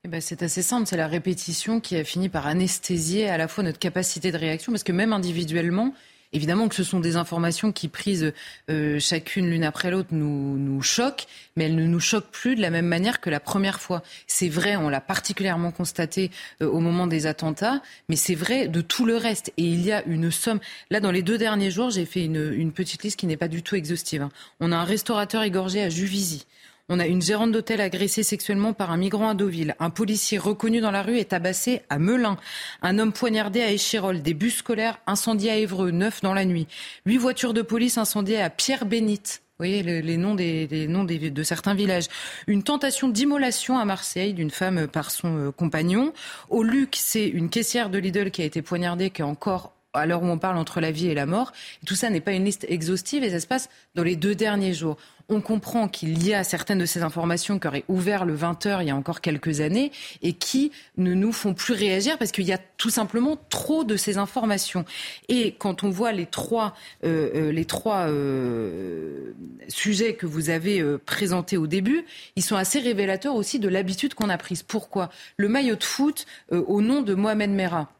Eh ben, c'est assez simple, c'est la répétition qui a fini par anesthésier à la fois notre capacité de réaction, parce que même individuellement, Évidemment que ce sont des informations qui, prises euh, chacune l'une après l'autre, nous, nous choquent, mais elles ne nous choquent plus de la même manière que la première fois. C'est vrai, on l'a particulièrement constaté euh, au moment des attentats, mais c'est vrai de tout le reste. Et il y a une somme. Là, dans les deux derniers jours, j'ai fait une, petite liste qui n'est pas du tout exhaustive. Hein. On a un restaurateur égorgé à Juvisy. On a une gérante d'hôtel agressée sexuellement par un migrant à Deauville. Un policier reconnu dans la rue est tabassé à Melun. Un homme poignardé à Échirol. Des bus scolaires incendiés à Évreux, neuf dans la nuit. Huit voitures de police incendiées à Pierre-Bénite. Vous voyez les, noms, des, noms de certains villages. Une tentation d'immolation à Marseille d'une femme par son euh, compagnon. Au Luc, c'est une caissière de Lidl qui a été poignardée, qui est encore à l'heure où on parle entre la vie et la mort. tout ça n'est pas une liste exhaustive et ça se passe dans les deux derniers jours on comprend qu'il y a certaines de ces informations qui auraient ouvert le 20h il y a encore quelques années et qui ne nous font plus réagir parce qu'il y a tout simplement trop de ces informations. Et quand on voit les trois, euh, euh, les trois euh, sujets que vous avez présentés au début, ils sont assez révélateurs aussi de l'habitude qu'on a prise. Pourquoi? Le maillot de foot au nom de Mohamed Merah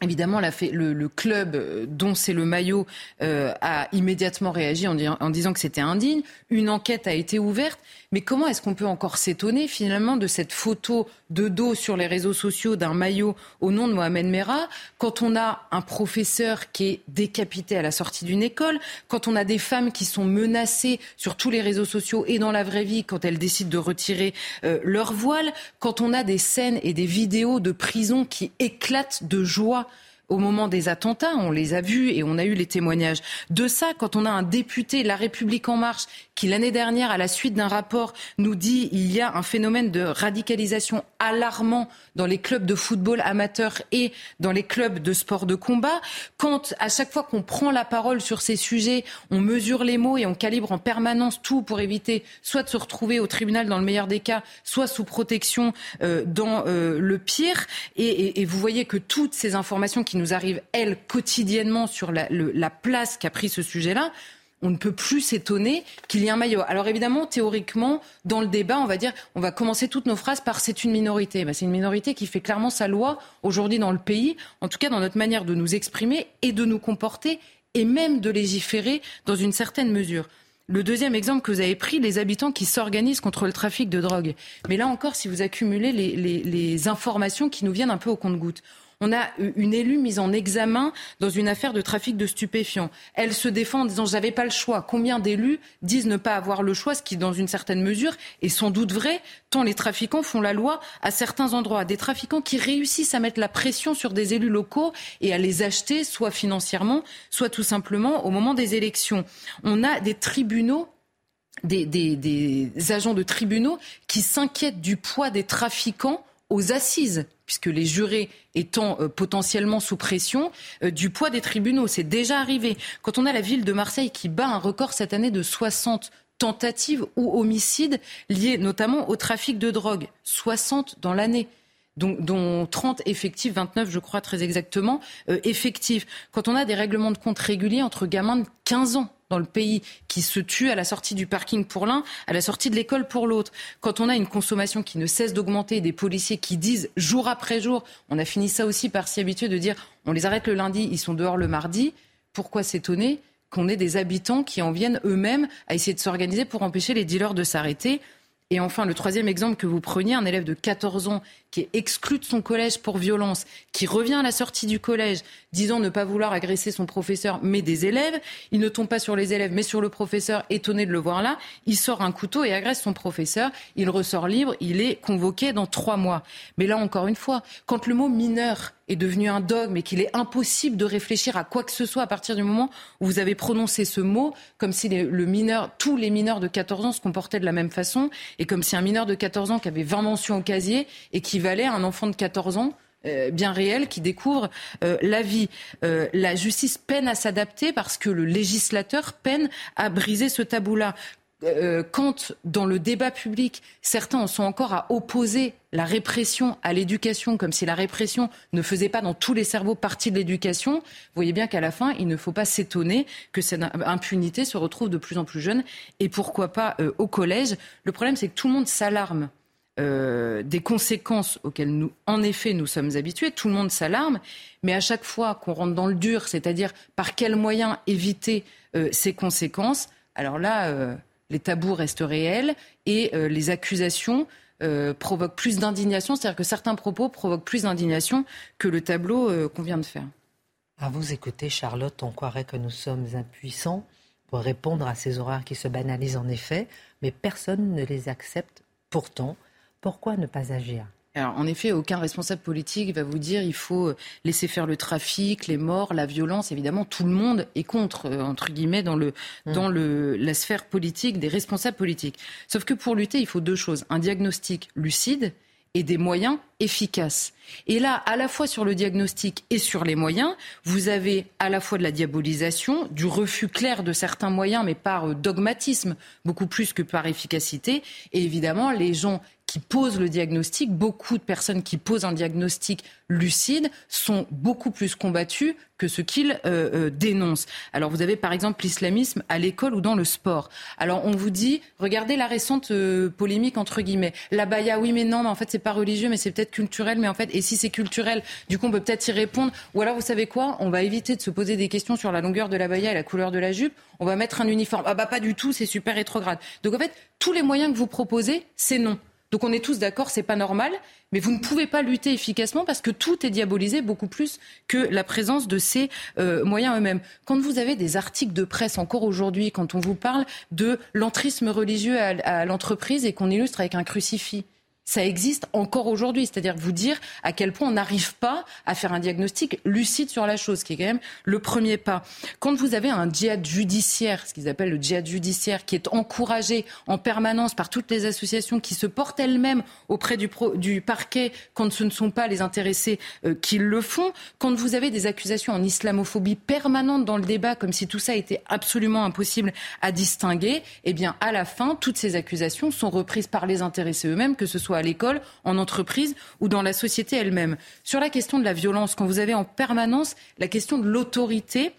Évidemment, le, club euh, dont c'est le maillot euh, a immédiatement réagi en disant que c'était indigne. Une enquête a été ouverte. Mais comment est-ce qu'on peut encore s'étonner finalement de cette photo de dos sur les réseaux sociaux d'un maillot au nom de Mohamed Merah quand on a un professeur qui est décapité à la sortie d'une école, quand on a des femmes qui sont menacées sur tous les réseaux sociaux et dans la vraie vie quand elles décident de retirer euh, leur voile, quand on a des scènes et des vidéos de prison qui éclatent de joie au moment des attentats, on les a vus et on a eu les témoignages de ça. Quand on a un député La République en marche qui l'année dernière, à la suite d'un rapport, nous dit il y a un phénomène de radicalisation alarmant dans les clubs de football amateurs et dans les clubs de sport de combat. Quand à chaque fois qu'on prend la parole sur ces sujets, on mesure les mots et on calibre en permanence tout pour éviter soit de se retrouver au tribunal dans le meilleur des cas, soit sous protection euh, dans euh, le pire. Et, et, vous voyez que toutes ces informations qui nous arrivent, elles, quotidiennement sur la, place qu'a pris ce sujet-là, on ne peut plus s'étonner qu'il y ait un maillot. Alors évidemment, théoriquement, dans le débat, on va dire, on va commencer toutes nos phrases par c'est une minorité. Ben, c'est une minorité qui fait clairement sa loi aujourd'hui dans le pays, en tout cas dans notre manière de nous exprimer et de nous comporter et même de légiférer dans une certaine mesure. Le deuxième exemple que vous avez pris, les habitants qui s'organisent contre le trafic de drogue. Mais là encore, si vous accumulez les, les informations qui nous viennent un peu au compte-gouttes, on a une élue mise en examen dans une affaire de trafic de stupéfiants. Elle se défend en disant j'avais pas le choix. Combien d'élus disent ne pas avoir le choix, ce qui, dans une certaine mesure, est sans doute vrai, tant les trafiquants font la loi à certains endroits. Des trafiquants qui réussissent à mettre la pression sur des élus locaux et à les acheter, soit financièrement, soit tout simplement au moment des élections. On a des tribunaux des, des, agents de tribunaux qui s'inquiètent du poids des trafiquants aux assises, puisque les jurés étant euh, potentiellement sous pression, euh, du poids des tribunaux. C'est déjà arrivé. Quand on a la ville de Marseille qui bat un record cette année de 60 tentatives ou homicides liés notamment au trafic de drogue, 60 dans l'année. Dont, dont, 30 effectifs, 29 je crois très exactement, euh, effectifs. Quand on a des règlements de compte réguliers entre gamins de 15 ans, dans le pays qui se tue à la sortie du parking pour l'un, à la sortie de l'école pour l'autre. Quand on a une consommation qui ne cesse d'augmenter, des policiers qui disent jour après jour, on a fini ça aussi par s'y habituer de dire on les arrête le lundi, ils sont dehors le mardi. Pourquoi s'étonner qu'on ait des habitants qui en viennent eux-mêmes à essayer de s'organiser pour empêcher les dealers de s'arrêter? Et enfin, le troisième exemple que vous preniez, un élève de 14 ans qui est exclu de son collège pour violence, qui revient à la sortie du collège disant ne pas vouloir agresser son professeur, mais des élèves. Il ne tombe pas sur les élèves, mais sur le professeur, étonné de le voir là. Il sort un couteau et agresse son professeur. Il ressort libre. Il est convoqué dans trois mois. Mais là, encore une fois, quand le mot mineur est devenu un dogme et qu'il est impossible de réfléchir à quoi que ce soit à partir du moment où vous avez prononcé ce mot, comme si le mineur, tous les mineurs de 14 ans se comportaient de la même façon, et comme si un mineur de 14 ans qui avait 20 mentions au casier équivalait à un enfant de 14 ans euh, bien réel qui découvre euh, la vie. Euh, la justice peine à s'adapter parce que le législateur peine à briser ce tabou-là. quand dans le débat public, certains en sont encore à opposer la répression à l'éducation, comme si la répression ne faisait pas dans tous les cerveaux partie de l'éducation, vous voyez bien qu'à la fin, il ne faut pas s'étonner que cette impunité se retrouve de plus en plus jeune, et pourquoi pas au collège. Le problème, c'est que tout le monde s'alarme euh, des conséquences auxquelles nous, en effet, nous sommes habitués. Tout le monde s'alarme, mais à chaque fois qu'on rentre dans le dur, c'est-à-dire par quels moyens éviter euh, ces conséquences, alors là, euh, les tabous restent réels et les accusations provoquent plus d'indignation, c'est-à-dire que certains propos provoquent plus d'indignation que le tableau qu'on vient de faire. À vous écouter, Charlotte, on croirait que nous sommes impuissants pour répondre à ces horreurs qui se banalisent en effet, mais personne ne les accepte pourtant. Pourquoi ne pas agir? Alors, en effet, aucun responsable politique va vous dire il faut laisser faire le trafic, les morts, la violence. Évidemment, tout le monde est contre, euh, entre guillemets, dans, le, mmh. dans le, la sphère politique, des responsables politiques. Sauf que pour lutter, il faut deux choses. Un diagnostic lucide et des moyens efficaces. Et là, à la fois sur le diagnostic et sur les moyens, vous avez à la fois de la diabolisation, du refus clair de certains moyens, mais par euh, dogmatisme, beaucoup plus que par efficacité, et évidemment les gens qui posent le diagnostic, beaucoup de personnes qui posent un diagnostic lucide sont beaucoup plus combattues que ce qu'ils euh, euh, dénoncent. Alors vous avez par exemple l'islamisme à l'école ou dans le sport. Alors on vous dit, regardez la récente euh, polémique entre guillemets, la baya, oui mais non, mais en fait c'est pas religieux, mais c'est peut-être culturel, mais en fait et si c'est culturel, du coup on peut peut-être y répondre. Ou alors vous savez quoi, on va éviter de se poser des questions sur la longueur de la baya et la couleur de la jupe. On va mettre un uniforme. Ah bah pas du tout, c'est super rétrograde. Donc en fait tous les moyens que vous proposez, c'est non. Donc on est tous d'accord, c'est pas normal, mais vous ne pouvez pas lutter efficacement parce que tout est diabolisé beaucoup plus que la présence de ces euh, moyens eux-mêmes. Quand vous avez des articles de presse encore aujourd'hui, quand on vous parle de l'entrisme religieux à l'entreprise et qu'on illustre avec un crucifix, ça existe encore aujourd'hui. C'est-à-dire vous dire à quel point on n'arrive pas à faire un diagnostic lucide sur la chose, qui est quand même le premier pas. Quand vous avez un djihad judiciaire, ce qu'ils appellent le djihad judiciaire, qui est encouragé en permanence par toutes les associations qui se portent elles-mêmes auprès du, parquet quand ce ne sont pas les intéressés euh, qui le font, quand vous avez des accusations en islamophobie permanentes dans le débat, comme si tout ça était absolument impossible à distinguer, eh bien, à la fin, toutes ces accusations sont reprises par les intéressés eux-mêmes, que ce soit à l'école, en entreprise ou dans la société elle-même. Sur la question de la violence, quand vous avez en permanence la question de l'autorité,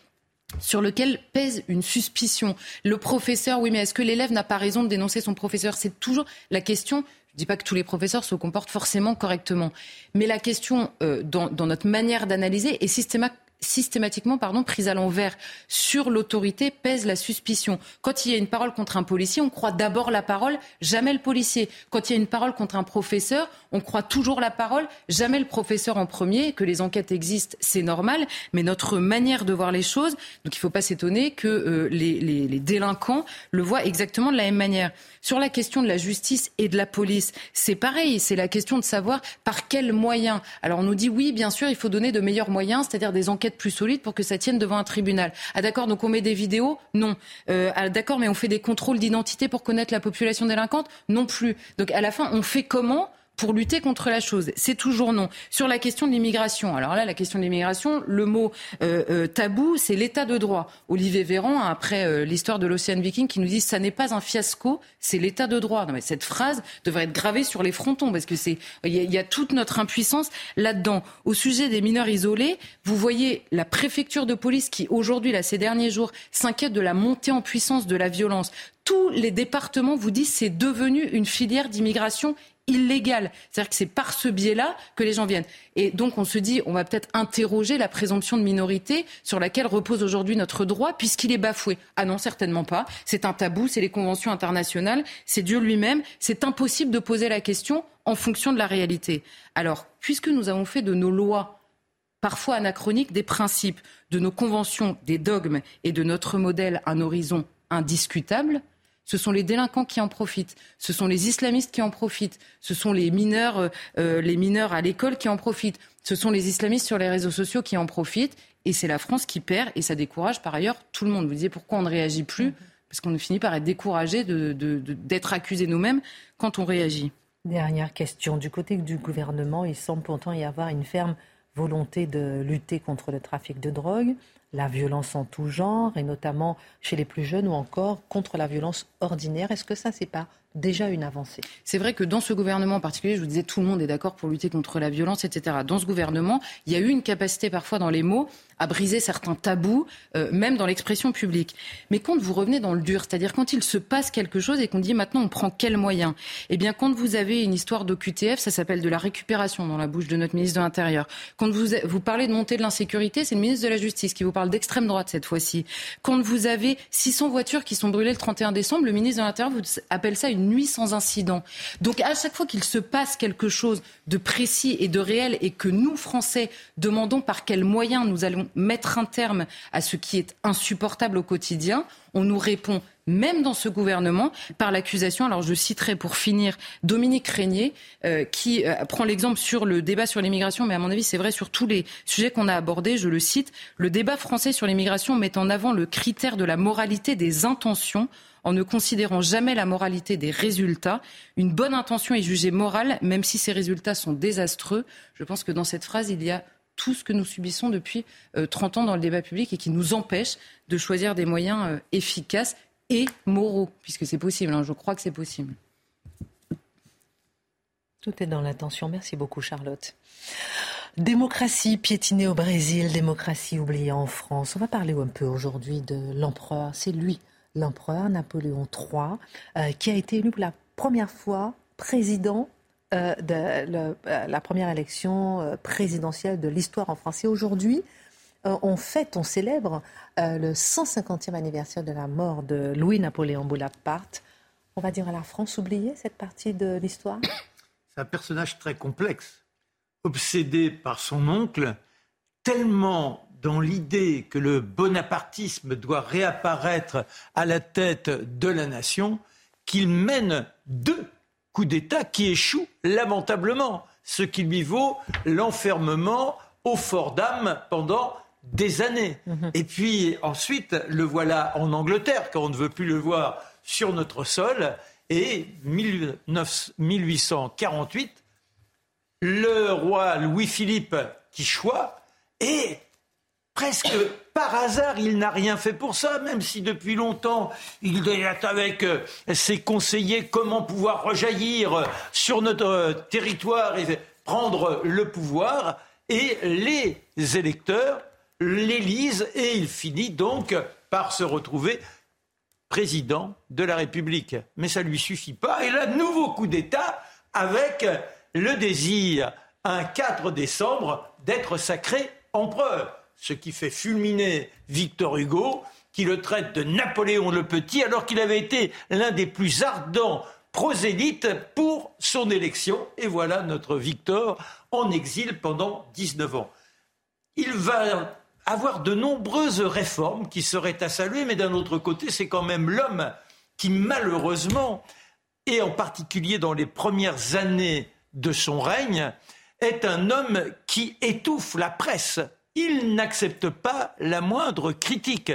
sur lequel pèse une suspicion. Le professeur, oui, mais est-ce que l'élève n'a pas raison de dénoncer son professeur? C'est toujours la question. Je ne dis pas que tous les professeurs se comportent forcément correctement, mais la question euh, dans, dans, notre manière d'analyser est systématique systématiquement pardon, prise à l'envers. Sur l'autorité pèse la suspicion. Quand il y a une parole contre un policier, on croit d'abord la parole, jamais le policier. Quand il y a une parole contre un professeur, on croit toujours la parole, jamais le professeur en premier. Que les enquêtes existent, c'est normal, mais notre manière de voir les choses, donc il ne faut pas s'étonner que euh, les, délinquants le voient exactement de la même manière. Sur la question de la justice et de la police, c'est pareil, c'est la question de savoir par quels moyens. Alors on nous dit oui, bien sûr, il faut donner de meilleurs moyens, c'est-à-dire des enquêtes plus solides pour que ça tienne devant un tribunal. Ah d'accord, donc on met des vidéos Non. Euh, ah, d'accord, mais on fait des contrôles d'identité pour connaître la population délinquante Non plus. Donc à la fin, on fait comment pour lutter contre la chose C'est toujours non. Sur la question de l'immigration, alors là, la question de l'immigration, le mot euh, euh, tabou, c'est l'état de droit. Olivier Véran, après euh, l'histoire de l'Océan Viking, qui nous dit ça n'est pas un fiasco, c'est l'état de droit. Non, mais cette phrase devrait être gravée sur les frontons parce que c'est il y, y, a toute notre impuissance là-dedans. Au sujet des mineurs isolés, vous voyez la préfecture de police qui aujourd'hui, là, ces derniers jours, s'inquiète de la montée en puissance de la violence tous les départements vous disent c'est devenu une filière d'immigration illégale. C'est-à-dire que c'est par ce biais-là que les gens viennent. Et donc on se dit, on va peut-être interroger la présomption de minorité sur laquelle repose aujourd'hui notre droit, puisqu'il est bafoué. Ah non, certainement pas. C'est un tabou, c'est les conventions internationales, c'est Dieu lui-même. C'est impossible de poser la question en fonction de la réalité. Alors, puisque nous avons fait de nos lois parfois anachroniques des principes, de nos conventions des dogmes et de notre modèle un horizon indiscutable, ce sont les délinquants qui en profitent, ce sont les islamistes qui en profitent, ce sont les mineurs, euh, euh, les mineurs à l'école qui en profitent, ce sont les islamistes sur les réseaux sociaux qui en profitent, et c'est la France qui perd, et ça décourage par ailleurs tout le monde. Vous disiez pourquoi on ne réagit plus? Parce qu'on finit par être découragé d'être de, accusés nous-mêmes quand on réagit. Dernière question. Du côté du gouvernement, il semble pourtant y avoir une ferme volonté de lutter contre le trafic de drogue la violence en tout genre, et notamment chez les plus jeunes ou encore contre la violence ordinaire. Est-ce que ça, c'est pas déjà une avancée? C'est vrai que dans ce gouvernement en particulier, je vous disais, tout le monde est d'accord pour lutter contre la violence, etc. Dans ce gouvernement, il y a eu une capacité parfois dans les mots à briser certains tabous, euh, même dans l'expression publique. Mais quand vous revenez dans le dur, c'est-à-dire quand il se passe quelque chose et qu'on dit maintenant on prend quels moyens? Eh bien, quand vous avez une histoire d'OQTF, ça s'appelle de la récupération dans la bouche de notre ministre de l'Intérieur. Quand vous, vous parlez de montée de l'insécurité, c'est le ministre de la Justice qui vous parle d'extrême droite cette fois-ci. Quand vous avez 600 voitures qui sont brûlées le 31 décembre, le ministre de l'Intérieur vous appelle ça une nuit sans incident. Donc à chaque fois qu'il se passe quelque chose de précis et de réel et que nous, Français, demandons par quels moyens nous allons mettre un terme à ce qui est insupportable au quotidien, on nous répond même dans ce gouvernement, par l'accusation. Alors je citerai pour finir Dominique Régnier, euh, qui euh, prend l'exemple sur le débat sur l'immigration, mais à mon avis c'est vrai sur tous les sujets qu'on a abordés. Je le cite, le débat français sur l'immigration met en avant le critère de la moralité des intentions en ne considérant jamais la moralité des résultats. Une bonne intention est jugée morale, même si ces résultats sont désastreux. Je pense que dans cette phrase, il y a tout ce que nous subissons depuis 30 euh, ans dans le débat public et qui nous empêche de choisir des moyens euh, efficaces et moraux, puisque c'est possible, hein, je crois que c'est possible. Tout est dans l'intention. Merci beaucoup, Charlotte. Démocratie piétinée au Brésil, démocratie oubliée en France. On va parler un peu aujourd'hui de l'empereur. C'est lui, l'empereur Napoléon III, euh, qui a été élu pour la première fois président euh, de euh, la première élection présidentielle de l'histoire en France. Et aujourd'hui, on fête, on célèbre le 150e anniversaire de la mort de Louis-Napoléon Bonaparte. On va dire à la France oubliée cette partie de l'histoire C'est un personnage très complexe, obsédé par son oncle, tellement dans l'idée que le bonapartisme doit réapparaître à la tête de la nation, qu'il mène deux coups d'État qui échouent lamentablement, ce qui lui vaut l'enfermement au fort d'âme pendant des années. Mhm. Et puis ensuite, le voilà en Angleterre, car on ne veut plus le voir sur notre sol. Et 1848, le roi Louis-Philippe qui choisit et presque par hasard, il n'a rien fait pour ça, même si depuis longtemps, il est avec euh, ses conseillers comment pouvoir rejaillir sur notre euh, territoire et prendre le pouvoir. Et les électeurs l'élisent et il finit donc par se retrouver président de la République. Mais ça ne lui suffit pas. Et là, nouveau coup d'État avec le désir, un 4 décembre, d'être sacré empereur ce qui fait fulminer Victor Hugo, qui le traite de Napoléon le Petit, alors qu'il avait été l'un des plus ardents prosélytes pour son élection. Et voilà notre Victor en exil pendant 19 ans. Il va avoir de nombreuses réformes qui seraient à saluer, mais d'un autre côté, c'est quand même l'homme qui, malheureusement, et en particulier dans les premières années de son règne, est un homme qui étouffe la presse il n'accepte pas la moindre critique.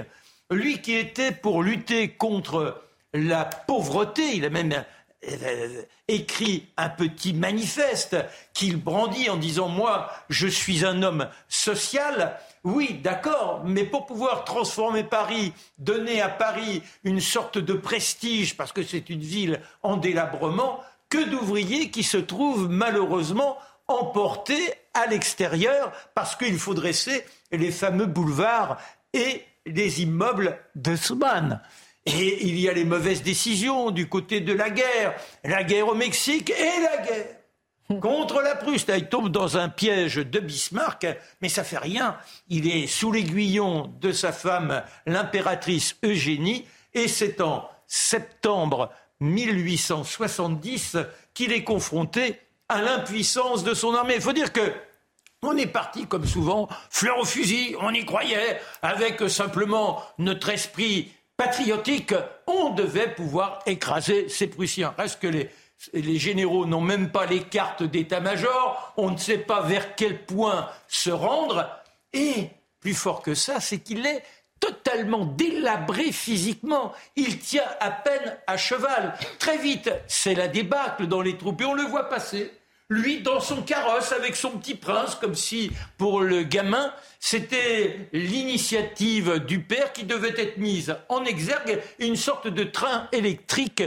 Lui qui était pour lutter contre la pauvreté, il a même euh, écrit un petit manifeste qu'il brandit en disant moi je suis un homme social. Oui, d'accord, mais pour pouvoir transformer Paris, donner à Paris une sorte de prestige, parce que c'est une ville en délabrement, que d'ouvriers qui se trouvent malheureusement emportés à l'extérieur parce qu'il faut dresser les fameux boulevards et les immeubles de Souban. Et il y a les mauvaises décisions du côté de la guerre, la guerre au Mexique et la guerre contre la Prusse. il tombe dans un piège de Bismarck, mais ça fait rien. Il est sous l'aiguillon de sa femme, l'impératrice Eugénie, et c'est en septembre 1870 qu'il est confronté à l'impuissance de son armée. Il faut dire que on est parti, comme souvent, fleur au fusil, on y croyait, avec simplement notre esprit patriotique, on devait pouvoir écraser ces Prussiens. Reste que les, les généraux n'ont même pas les cartes d'état-major, on ne sait pas vers quel point se rendre, et plus fort que ça, c'est qu'il est totalement délabré physiquement. Il tient à peine à cheval. Très vite, c'est la débâcle dans les troupes et on le voit passer. Lui, dans son carrosse, avec son petit prince, comme si, pour le gamin, c'était l'initiative du père qui devait être mise en exergue, une sorte de train électrique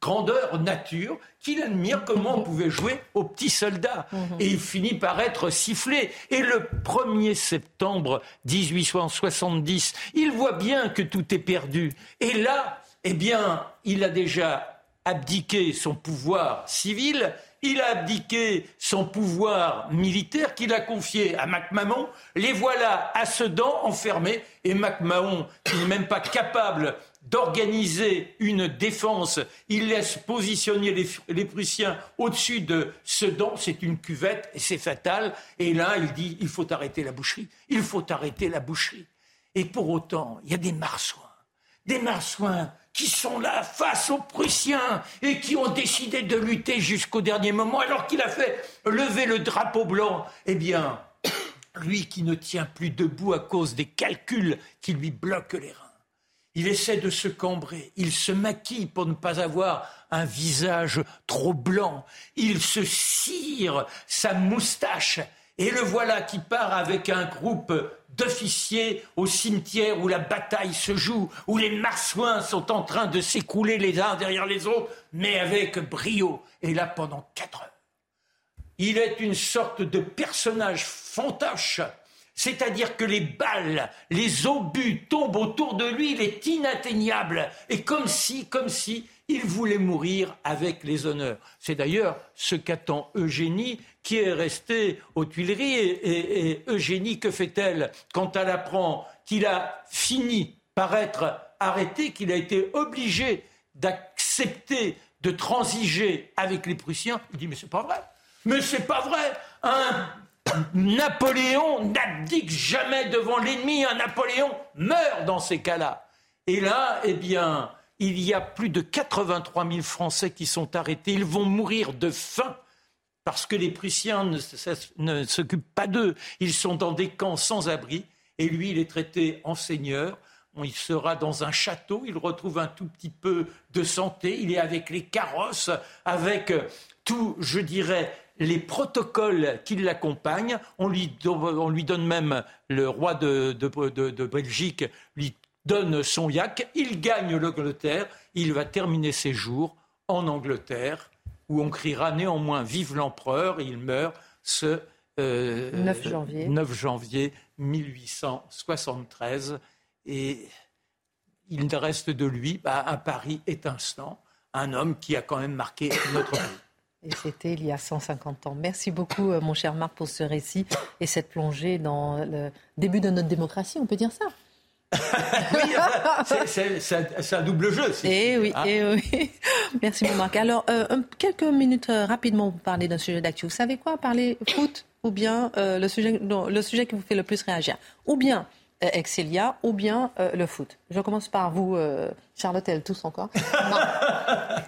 grandeur nature qu'il admire comment on pouvait jouer aux petits soldats. Et il finit par être sifflé. Et le 1er septembre 1870, il voit bien que tout est perdu. Et là, eh bien, il a déjà abdiqué son pouvoir civil il a abdiqué son pouvoir militaire qu'il a confié à MacMahon. Les voilà à Sedan enfermés. Et MacMahon, qui n'est même pas capable d'organiser une défense, il laisse positionner les, Prussiens au-dessus de Sedan. C'est une cuvette et c'est fatal. Et là, il dit il faut arrêter la boucherie. Il faut arrêter la boucherie. Et pour autant, il y a des marsouins. Des marsouins qui sont là face aux Prussiens et qui ont décidé de lutter jusqu'au dernier moment alors qu'il a fait lever le drapeau blanc. Eh bien, lui qui ne tient plus debout à cause des calculs qui lui bloquent les. Il essaie de se cambrer, il se maquille pour ne pas avoir un visage trop blanc, il se cire sa moustache et le voilà qui part avec un groupe d'officiers au cimetière où la bataille se joue, où les marsouins sont en train de s'écouler les uns derrière les autres, mais avec brio. Et là, pendant quatre heures. Il est une sorte de personnage fantoche. C'est-à-dire que les balles, les obus tombent autour de lui, il est inatteignable. Et comme si, comme si, il voulait mourir avec les honneurs. C'est d'ailleurs ce qu'attend Eugénie, qui est restée aux Tuileries. Et, Eugénie, que fait-elle quand elle apprend qu'il a fini par être arrêté, qu'il a été obligé d'accepter de transiger avec les Prussiens? Il dit mais c'est pas vrai. Mais c'est pas vrai. Napoléon n'abdique jamais devant l'ennemi. Un Napoléon meurt dans ces cas-là. Et là, eh bien, il y a plus de 83 000 Français qui sont arrêtés. Ils vont mourir de faim parce que les Prussiens ne, s'occupent pas d'eux. Ils sont dans des camps sans abri. Et lui, il est traité en seigneur. Il sera dans un château, il retrouve un tout petit peu de santé, il est avec les carrosses, avec tout, je dirais, les protocoles qui l'accompagnent. On lui, on lui donne même le roi de, de Belgique, lui donne son yak, il gagne l'Angleterre, il va terminer ses jours en Angleterre, où on criera néanmoins Vive l'empereur, il meurt ce 9, euh, janvier. 9 janvier 1873. Et il reste de lui bah, un Paris étincelant, un homme qui a quand même marqué notre vie. Et c'était il y a 150 ans. Merci beaucoup, euh, mon cher Marc, pour ce récit et cette plongée dans le début de notre démocratie, on peut dire ça oui, c'est un double jeu. Et eh oui, hein. eh oui. Merci, mon Marc. Alors, euh, quelques minutes euh, rapidement pour parler d'un sujet d'actu. Vous savez quoi? Parler foot ou bien euh, le, sujet, le sujet qui vous fait le plus réagir Ou bien Excelia ou bien le foot Je commence par vous, Charlotte, elle tous encore.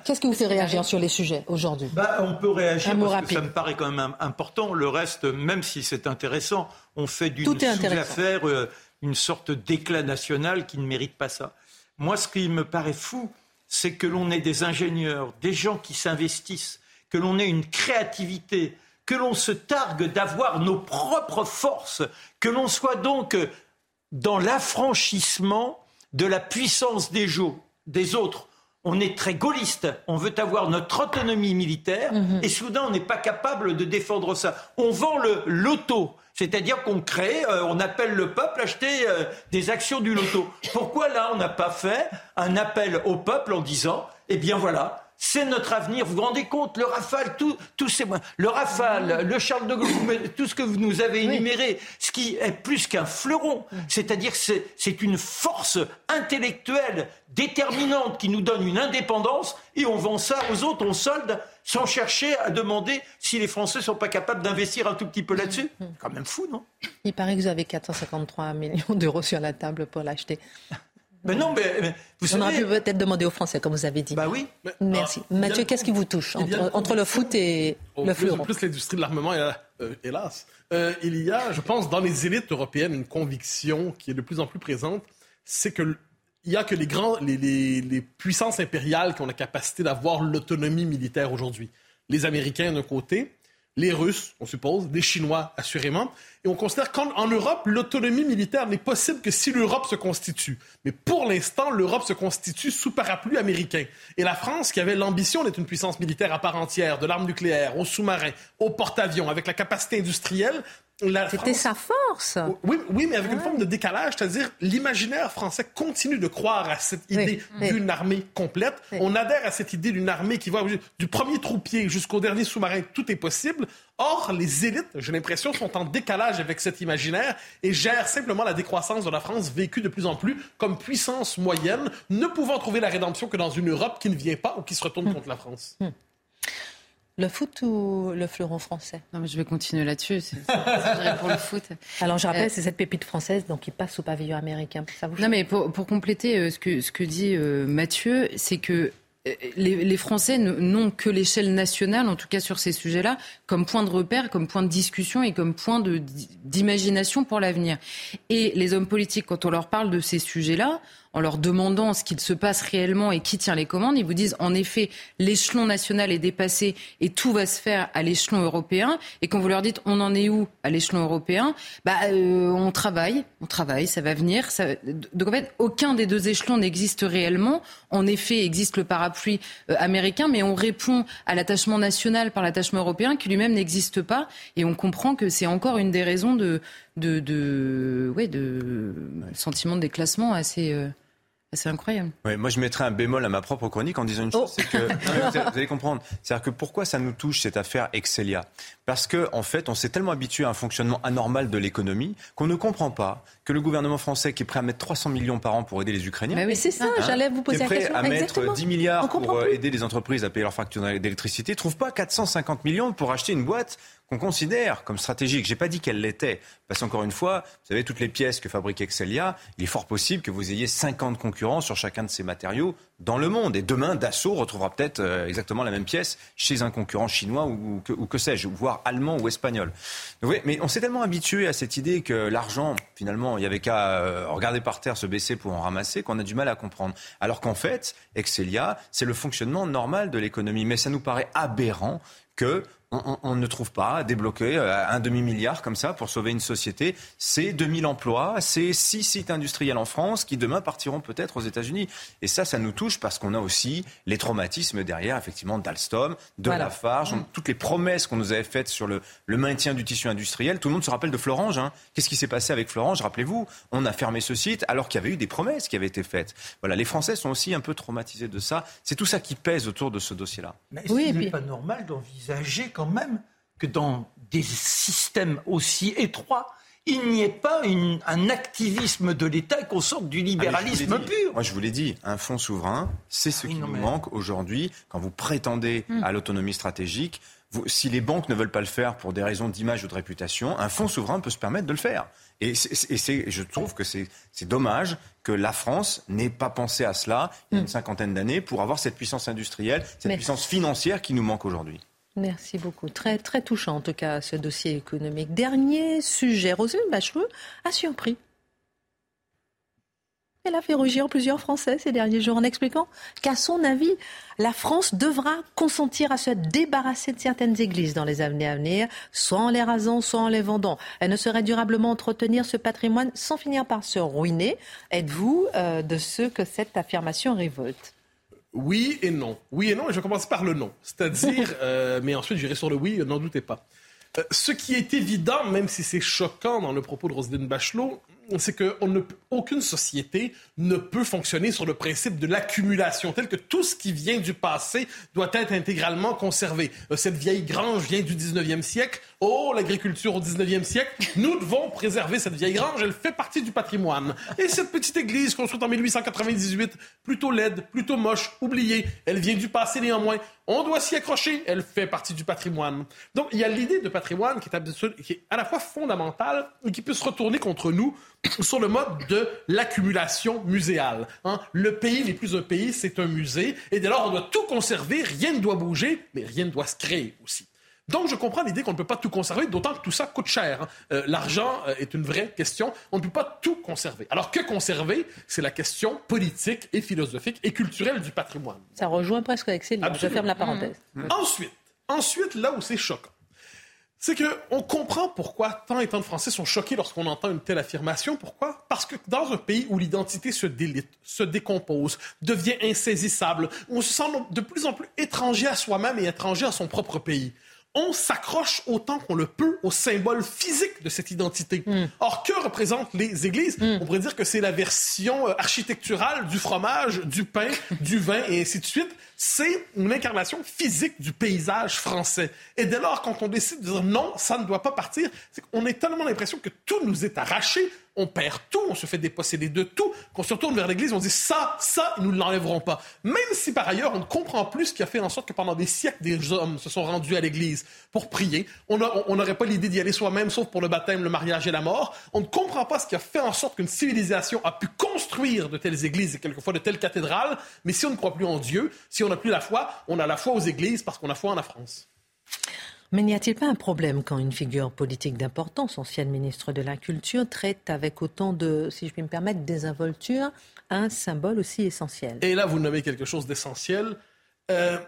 Qu'est-ce qui vous fait réagir sur les sujets aujourd'hui? Bah, On peut réagir parce que ça me paraît quand même important. Le reste, même si c'est intéressant, on fait d'une sous-affaire une sorte d'éclat national qui ne mérite pas ça. Moi, ce qui me paraît fou, c'est que l'on ait des ingénieurs, des gens qui s'investissent, que l'on ait une créativité, que l'on se targue d'avoir nos propres forces, que l'on soit donc dans l'affranchissement de la puissance des, des autres. On est très gaulliste, on veut avoir notre autonomie militaire, mhm. et soudain on n'est pas capable de défendre ça. On vend le loto, c'est-à-dire qu'on crée, euh, on appelle le peuple à acheter euh, des actions du loto. Pourquoi là, on n'a pas fait un appel au peuple en disant, eh bien voilà, c'est notre avenir. Vous vous rendez compte, le Rafale, tout, tous ces le Rafale, le Charles de Gaulle, tout ce que vous nous avez énuméré, ce qui est plus qu'un fleuron, c'est-à-dire que c'est une force intellectuelle déterminante qui nous donne une indépendance et on vend ça aux autres, on solde sans chercher à demander si les Français ne sont pas capables d'investir un tout petit peu là-dessus. C'est quand même fou, non? Il paraît que vous avez 453 millions d'euros sur la table pour l'acheter. Mais non, mais, vous On aurait pu peut-être demander aux Français, comme vous avez dit. Bah oui. Merci. Ah, Mathieu, qu'est-ce qui vous touche entre, le foot et le plus, Plus l'industrie de l'armement, euh, hélas. Euh, il y a, je pense, dans les élites européennes, une conviction qui est de plus en plus présente, c'est que il y a que les, grands, les, les, puissances impériales qui ont la capacité d'avoir l'autonomie militaire aujourd'hui. Les Américains d'un côté, les Russes, on suppose, les Chinois, assurément. Et on considère qu'en Europe, l'autonomie militaire n'est possible que si l'Europe se constitue. Mais pour l'instant, l'Europe se constitue sous parapluie américain. Et la France, qui avait l'ambition d'être une puissance militaire à part entière, de l'arme nucléaire, aux sous-marins, aux porte-avions, avec la capacité industrielle, c'était sa force. Oui, oui mais avec une forme de décalage, c'est-à-dire l'imaginaire français continue de croire à cette idée d'une armée complète. On adhère à cette idée d'une armée qui va du premier troupier jusqu'au dernier sous-marin, tout est possible. Or, les élites, j'ai l'impression, sont en décalage avec cet imaginaire et gèrent simplement la décroissance de la France vécue de plus en plus comme puissance moyenne, ne pouvant trouver la rédemption que dans une Europe qui ne vient pas ou qui se retourne hmm. contre la France. Hmm. Le foot ou le fleuron français? Non, mais je vais continuer là-dessus. C'est pour le foot. Alors, je rappelle, euh, c'est cette pépite française donc qui passe au pavillon américain. Ça vous non, mais pour, pour compléter euh, ce que, ce que dit euh, Mathieu, c'est que les, les, Français n'ont que l'échelle nationale, en tout cas sur ces sujets-là, comme point de repère, comme point de discussion et comme point d'imagination pour l'avenir. Et les hommes politiques, quand on leur parle de ces sujets-là, en leur demandant ce qu'il se passe réellement et qui tient les commandes. Ils vous disent en effet l'échelon national est dépassé et tout va se faire à l'échelon européen. Et quand vous leur dites on en est où à l'échelon européen, bah euh, on travaille, on travaille, ça va venir. Ça... Donc en fait aucun des deux échelons n'existe réellement. En effet existe le parapluie euh, américain, mais on répond à l'attachement national par l'attachement européen qui lui-même n'existe pas. Et on comprend que c'est encore une des raisons de de, de, ouais, de sentiment de déclassement assez. Euh, c'est incroyable. Moi, je mettrais un bémol à ma propre chronique en disant une chose, oh. c'est que vous, allez comprendre. C'est-à-dire que pourquoi ça nous touche cette affaire Excelia? Parce que en fait, on s'est tellement habitué à un fonctionnement anormal de l'économie qu'on ne comprend pas que le gouvernement français qui est prêt à mettre 300 millions par an pour aider les Ukrainiens, mais oui, c'est ça. Hein, j'allais vous poser la question. Qui est prêt à mettre 10 milliards pour euh, aider les entreprises à payer leurs factures d'électricité, trouve pas 450 millions pour acheter une boîte qu'on considère comme stratégique. J'ai pas dit qu'elle l'était, parce qu'encore une fois, vous savez, toutes les pièces que fabrique Excelia, il est fort possible que vous ayez 50 concurrents sur chacun de ces matériaux dans le monde. Et demain, Dassault retrouvera peut-être euh, exactement la même pièce chez un concurrent chinois ou, que, sais-je, voire allemand ou espagnol. mais on s'est tellement habitué à cette idée que l'argent, finalement, il n'y avait qu'à euh, regarder par terre, se baisser pour en ramasser, qu'on a du mal à comprendre. Alors qu'en fait, Excelia, c'est le fonctionnement normal de l'économie. Mais ça nous paraît aberrant que on, ne trouve pas à débloquer euh, un demi-milliard comme ça pour sauver une société. C'est 2000 emplois, c'est six sites industriels en France qui demain partiront peut-être aux États-Unis. Et ça, ça nous touche parce qu'on a aussi les traumatismes derrière, effectivement, d'Alstom, de Lafarge, mm. toutes les promesses qu'on nous avait faites sur le, maintien du tissu industriel. Tout le monde se rappelle de Florange. Hein. Qu'est-ce qui s'est passé avec Florange? Rappelez-vous, on a fermé ce site alors qu'il y avait eu des promesses qui avaient été faites. Voilà, les Français sont aussi un peu traumatisés de ça. C'est tout ça qui pèse autour de ce dossier-là. Mais est-ce oui, n'est pas normal d'envisager quand même que dans des systèmes aussi étroits, il n'y ait pas un activisme de l'État et qu'on sorte du libéralisme pur. Moi, je vous l'ai dit, un fonds souverain, c'est ce qui nous manque aujourd'hui quand vous prétendez hmm. à l'autonomie stratégique. si les banques ne veulent pas le faire pour des raisons d'image ou de réputation, un fonds souverain peut se permettre de le faire. Et, je trouve que c'est dommage que la France n'ait pas pensé à cela il y a une hmm. cinquantaine d'années pour avoir cette puissance industrielle, cette puissance financière qui nous manque aujourd'hui. Merci beaucoup. Très, très touchant en tout cas ce dossier économique. Dernier sujet, Roselyne Bachelot a surpris. Elle a fait rougir plusieurs Français ces derniers jours en expliquant qu'à son avis, la France devra consentir à se débarrasser de certaines églises dans les années à venir, soit en les rasant, soit en les vendant. Elle ne saurait durablement entretenir ce patrimoine sans finir par se ruiner. Êtes-vous euh, de ceux que cette affirmation révolte? Oui et non. Oui et non, et je vais commencer par le non. C'est-à-dire, euh, mais ensuite j'irai sur le oui, n'en doutez pas. Euh, ce qui est évident, même si c'est choquant dans le propos de Roselyne Bachelot, c'est qu'aucune société ne peut fonctionner sur le principe de l'accumulation, tel que tout ce qui vient du passé doit être intégralement conservé. Euh, cette vieille grange vient du 19e siècle. Oh, l'agriculture au 19e siècle. Nous devons préserver cette vieille grange. Elle fait partie du patrimoine. Et cette petite église construite en 1898, plutôt laide, plutôt moche, oubliée, elle vient du passé néanmoins. On doit s'y accrocher. Elle fait partie du patrimoine. Donc, il y a l'idée de patrimoine qui est, à la fois fondamentale et qui peut se retourner contre nous sur le mode de l'accumulation muséale. Hein. Le pays n'est plus un pays, c'est un musée. Et dès lors, on doit tout conserver, rien ne doit bouger, mais rien ne doit se créer aussi. Donc, je comprends l'idée qu'on ne peut pas tout conserver, d'autant que tout ça coûte cher. Hein. Euh, l'argent euh, est une vraie question. On ne peut pas tout conserver. Alors, que conserver C'est la question politique et philosophique et culturelle du patrimoine. Ça rejoint presque avec Céline. Je ferme la parenthèse. Ensuite, ensuite, là où c'est choquant, c'est qu'on comprend pourquoi tant et tant de Français sont choqués lorsqu'on entend une telle affirmation. Pourquoi? Parce que dans un pays où l'identité se délite, se décompose, devient insaisissable, où on se sent de plus en plus étranger à soi-même et étranger à son propre pays, on s'accroche autant qu'on le peut au symbole physique de cette identité. Hmm. Or, que représentent les églises? Hmm. On pourrait dire que c'est la version euh, architecturale du fromage, du pain, du vin et ainsi de suite c'est une incarnation physique du paysage français. Et dès lors, quand on décide de dire non, ça ne doit pas partir, c'est qu'on a tellement l'impression que tout nous est arraché, on perd tout, on se fait déposséder de tout, qu'on se retourne vers l'Église, on dit ça, ça, ils nous l'enlèveront pas. Même si par ailleurs, on ne comprend plus ce qui a fait en sorte que pendant des siècles, des hommes se sont rendus à l'Église pour prier. On n'aurait pas l'idée d'y aller soi-même, sauf pour le baptême, le mariage et la mort. On ne comprend pas ce qui a fait en sorte qu'une civilisation a pu construire de telles églises et quelquefois de telles cathédrales. Mais si on ne croit plus en Dieu, si on n'a plus la foi, on a la foi aux églises parce qu'on a foi en la France. Mais n'y a-t-il pas un problème quand une figure politique d'importance, ancienne ministre de la Culture, traite avec autant de, si je puis me permettre, désinvolture un symbole aussi essentiel? Et là, vous nommez quelque chose d'essentiel. Euh,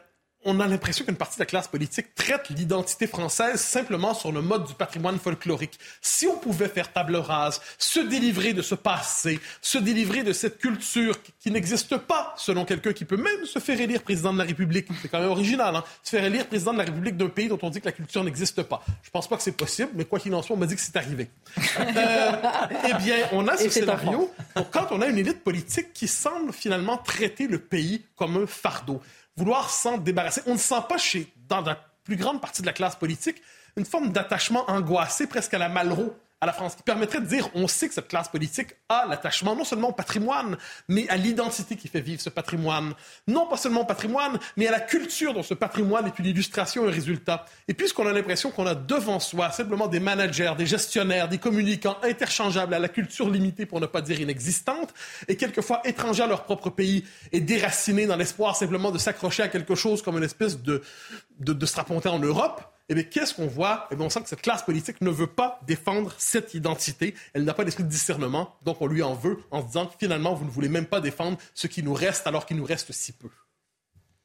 on a l'impression qu'une partie de la classe politique traite l'identité française simplement sur le mode du patrimoine folklorique. Si on pouvait faire table rase, se délivrer de ce passé, se délivrer de cette culture qui, n'existe pas, selon quelqu'un qui peut même se faire élire président de la République, c'est quand même original, hein, se faire élire président de la République d'un pays dont on dit que la culture n'existe pas. Je pense pas que c'est possible, mais quoi qu'il en soit, on m'a dit que c'est arrivé. Euh, eh bien, on a ce scénario quand on a une élite politique qui semble finalement traiter le pays comme un fardeau vouloir s'en débarrasser. On ne sent pas chez, dans la plus grande partie de la classe politique une forme d'attachement angoissé, presque à la Malraux à la France, qui permettrait de dire on sait que cette classe politique a l'attachement non seulement au patrimoine, mais à l'identité qui fait vivre ce patrimoine. Non pas seulement au patrimoine, mais à la culture dont ce patrimoine est une illustration, un résultat. Et puisqu'on a l'impression qu'on a devant soi simplement des managers, des gestionnaires, des communicants interchangeables à la culture limitée pour ne pas dire inexistante, et quelquefois étrangers à leur propre pays et déracinés dans l'espoir simplement de s'accrocher à quelque chose comme une espèce de, de, de strapontin en Europe, eh bien, qu'est-ce qu'on voit? Eh bien, on sent que cette classe politique ne veut pas défendre cette identité. Elle n'a pas d'esprit de discernement, donc on lui en veut en se disant que finalement, vous ne voulez même pas défendre ce qui nous reste alors qu'il nous reste si peu.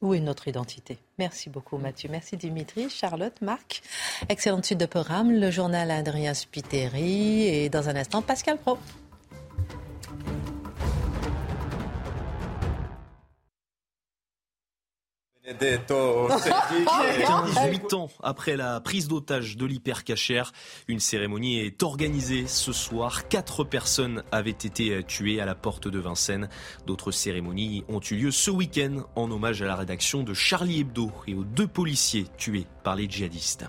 Où est notre identité? Merci beaucoup Mathieu. Merci Dimitri, Charlotte, Marc. Excellente suite de programme. Le journal Adrien Spiteri et dans un instant Pascal Pro. 18 ans après la prise d'otage de l'hypercachère, une cérémonie est organisée ce soir. Quatre personnes avaient été tuées à la porte de Vincennes. D'autres cérémonies ont eu lieu ce week-end en hommage à la rédaction de Charlie Hebdo et aux deux policiers tués par les djihadistes.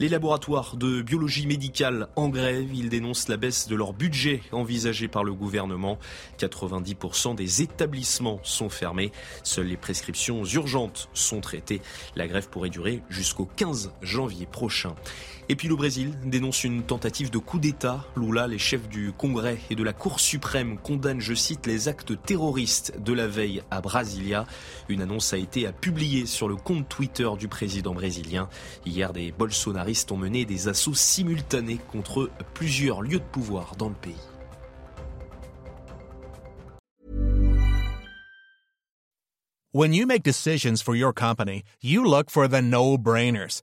Les laboratoires de biologie médicale en grève, ils dénoncent la baisse de leur budget envisagé par le gouvernement. 90% des établissements sont fermés. Seules les prescriptions urgentes sont traitées. La grève pourrait durer jusqu'au 15 janvier prochain. Et puis le Brésil dénonce une tentative de coup d'État. Lula, les chefs du Congrès et de la Cour suprême condamnent, je cite, les actes terroristes de la veille à Brasilia. Une annonce a été publiée sur le compte Twitter du président brésilien. Hier, des bolsonaristes ont mené des assauts simultanés contre plusieurs lieux de pouvoir dans le pays. When you make decisions for your company, you look for the no-brainers.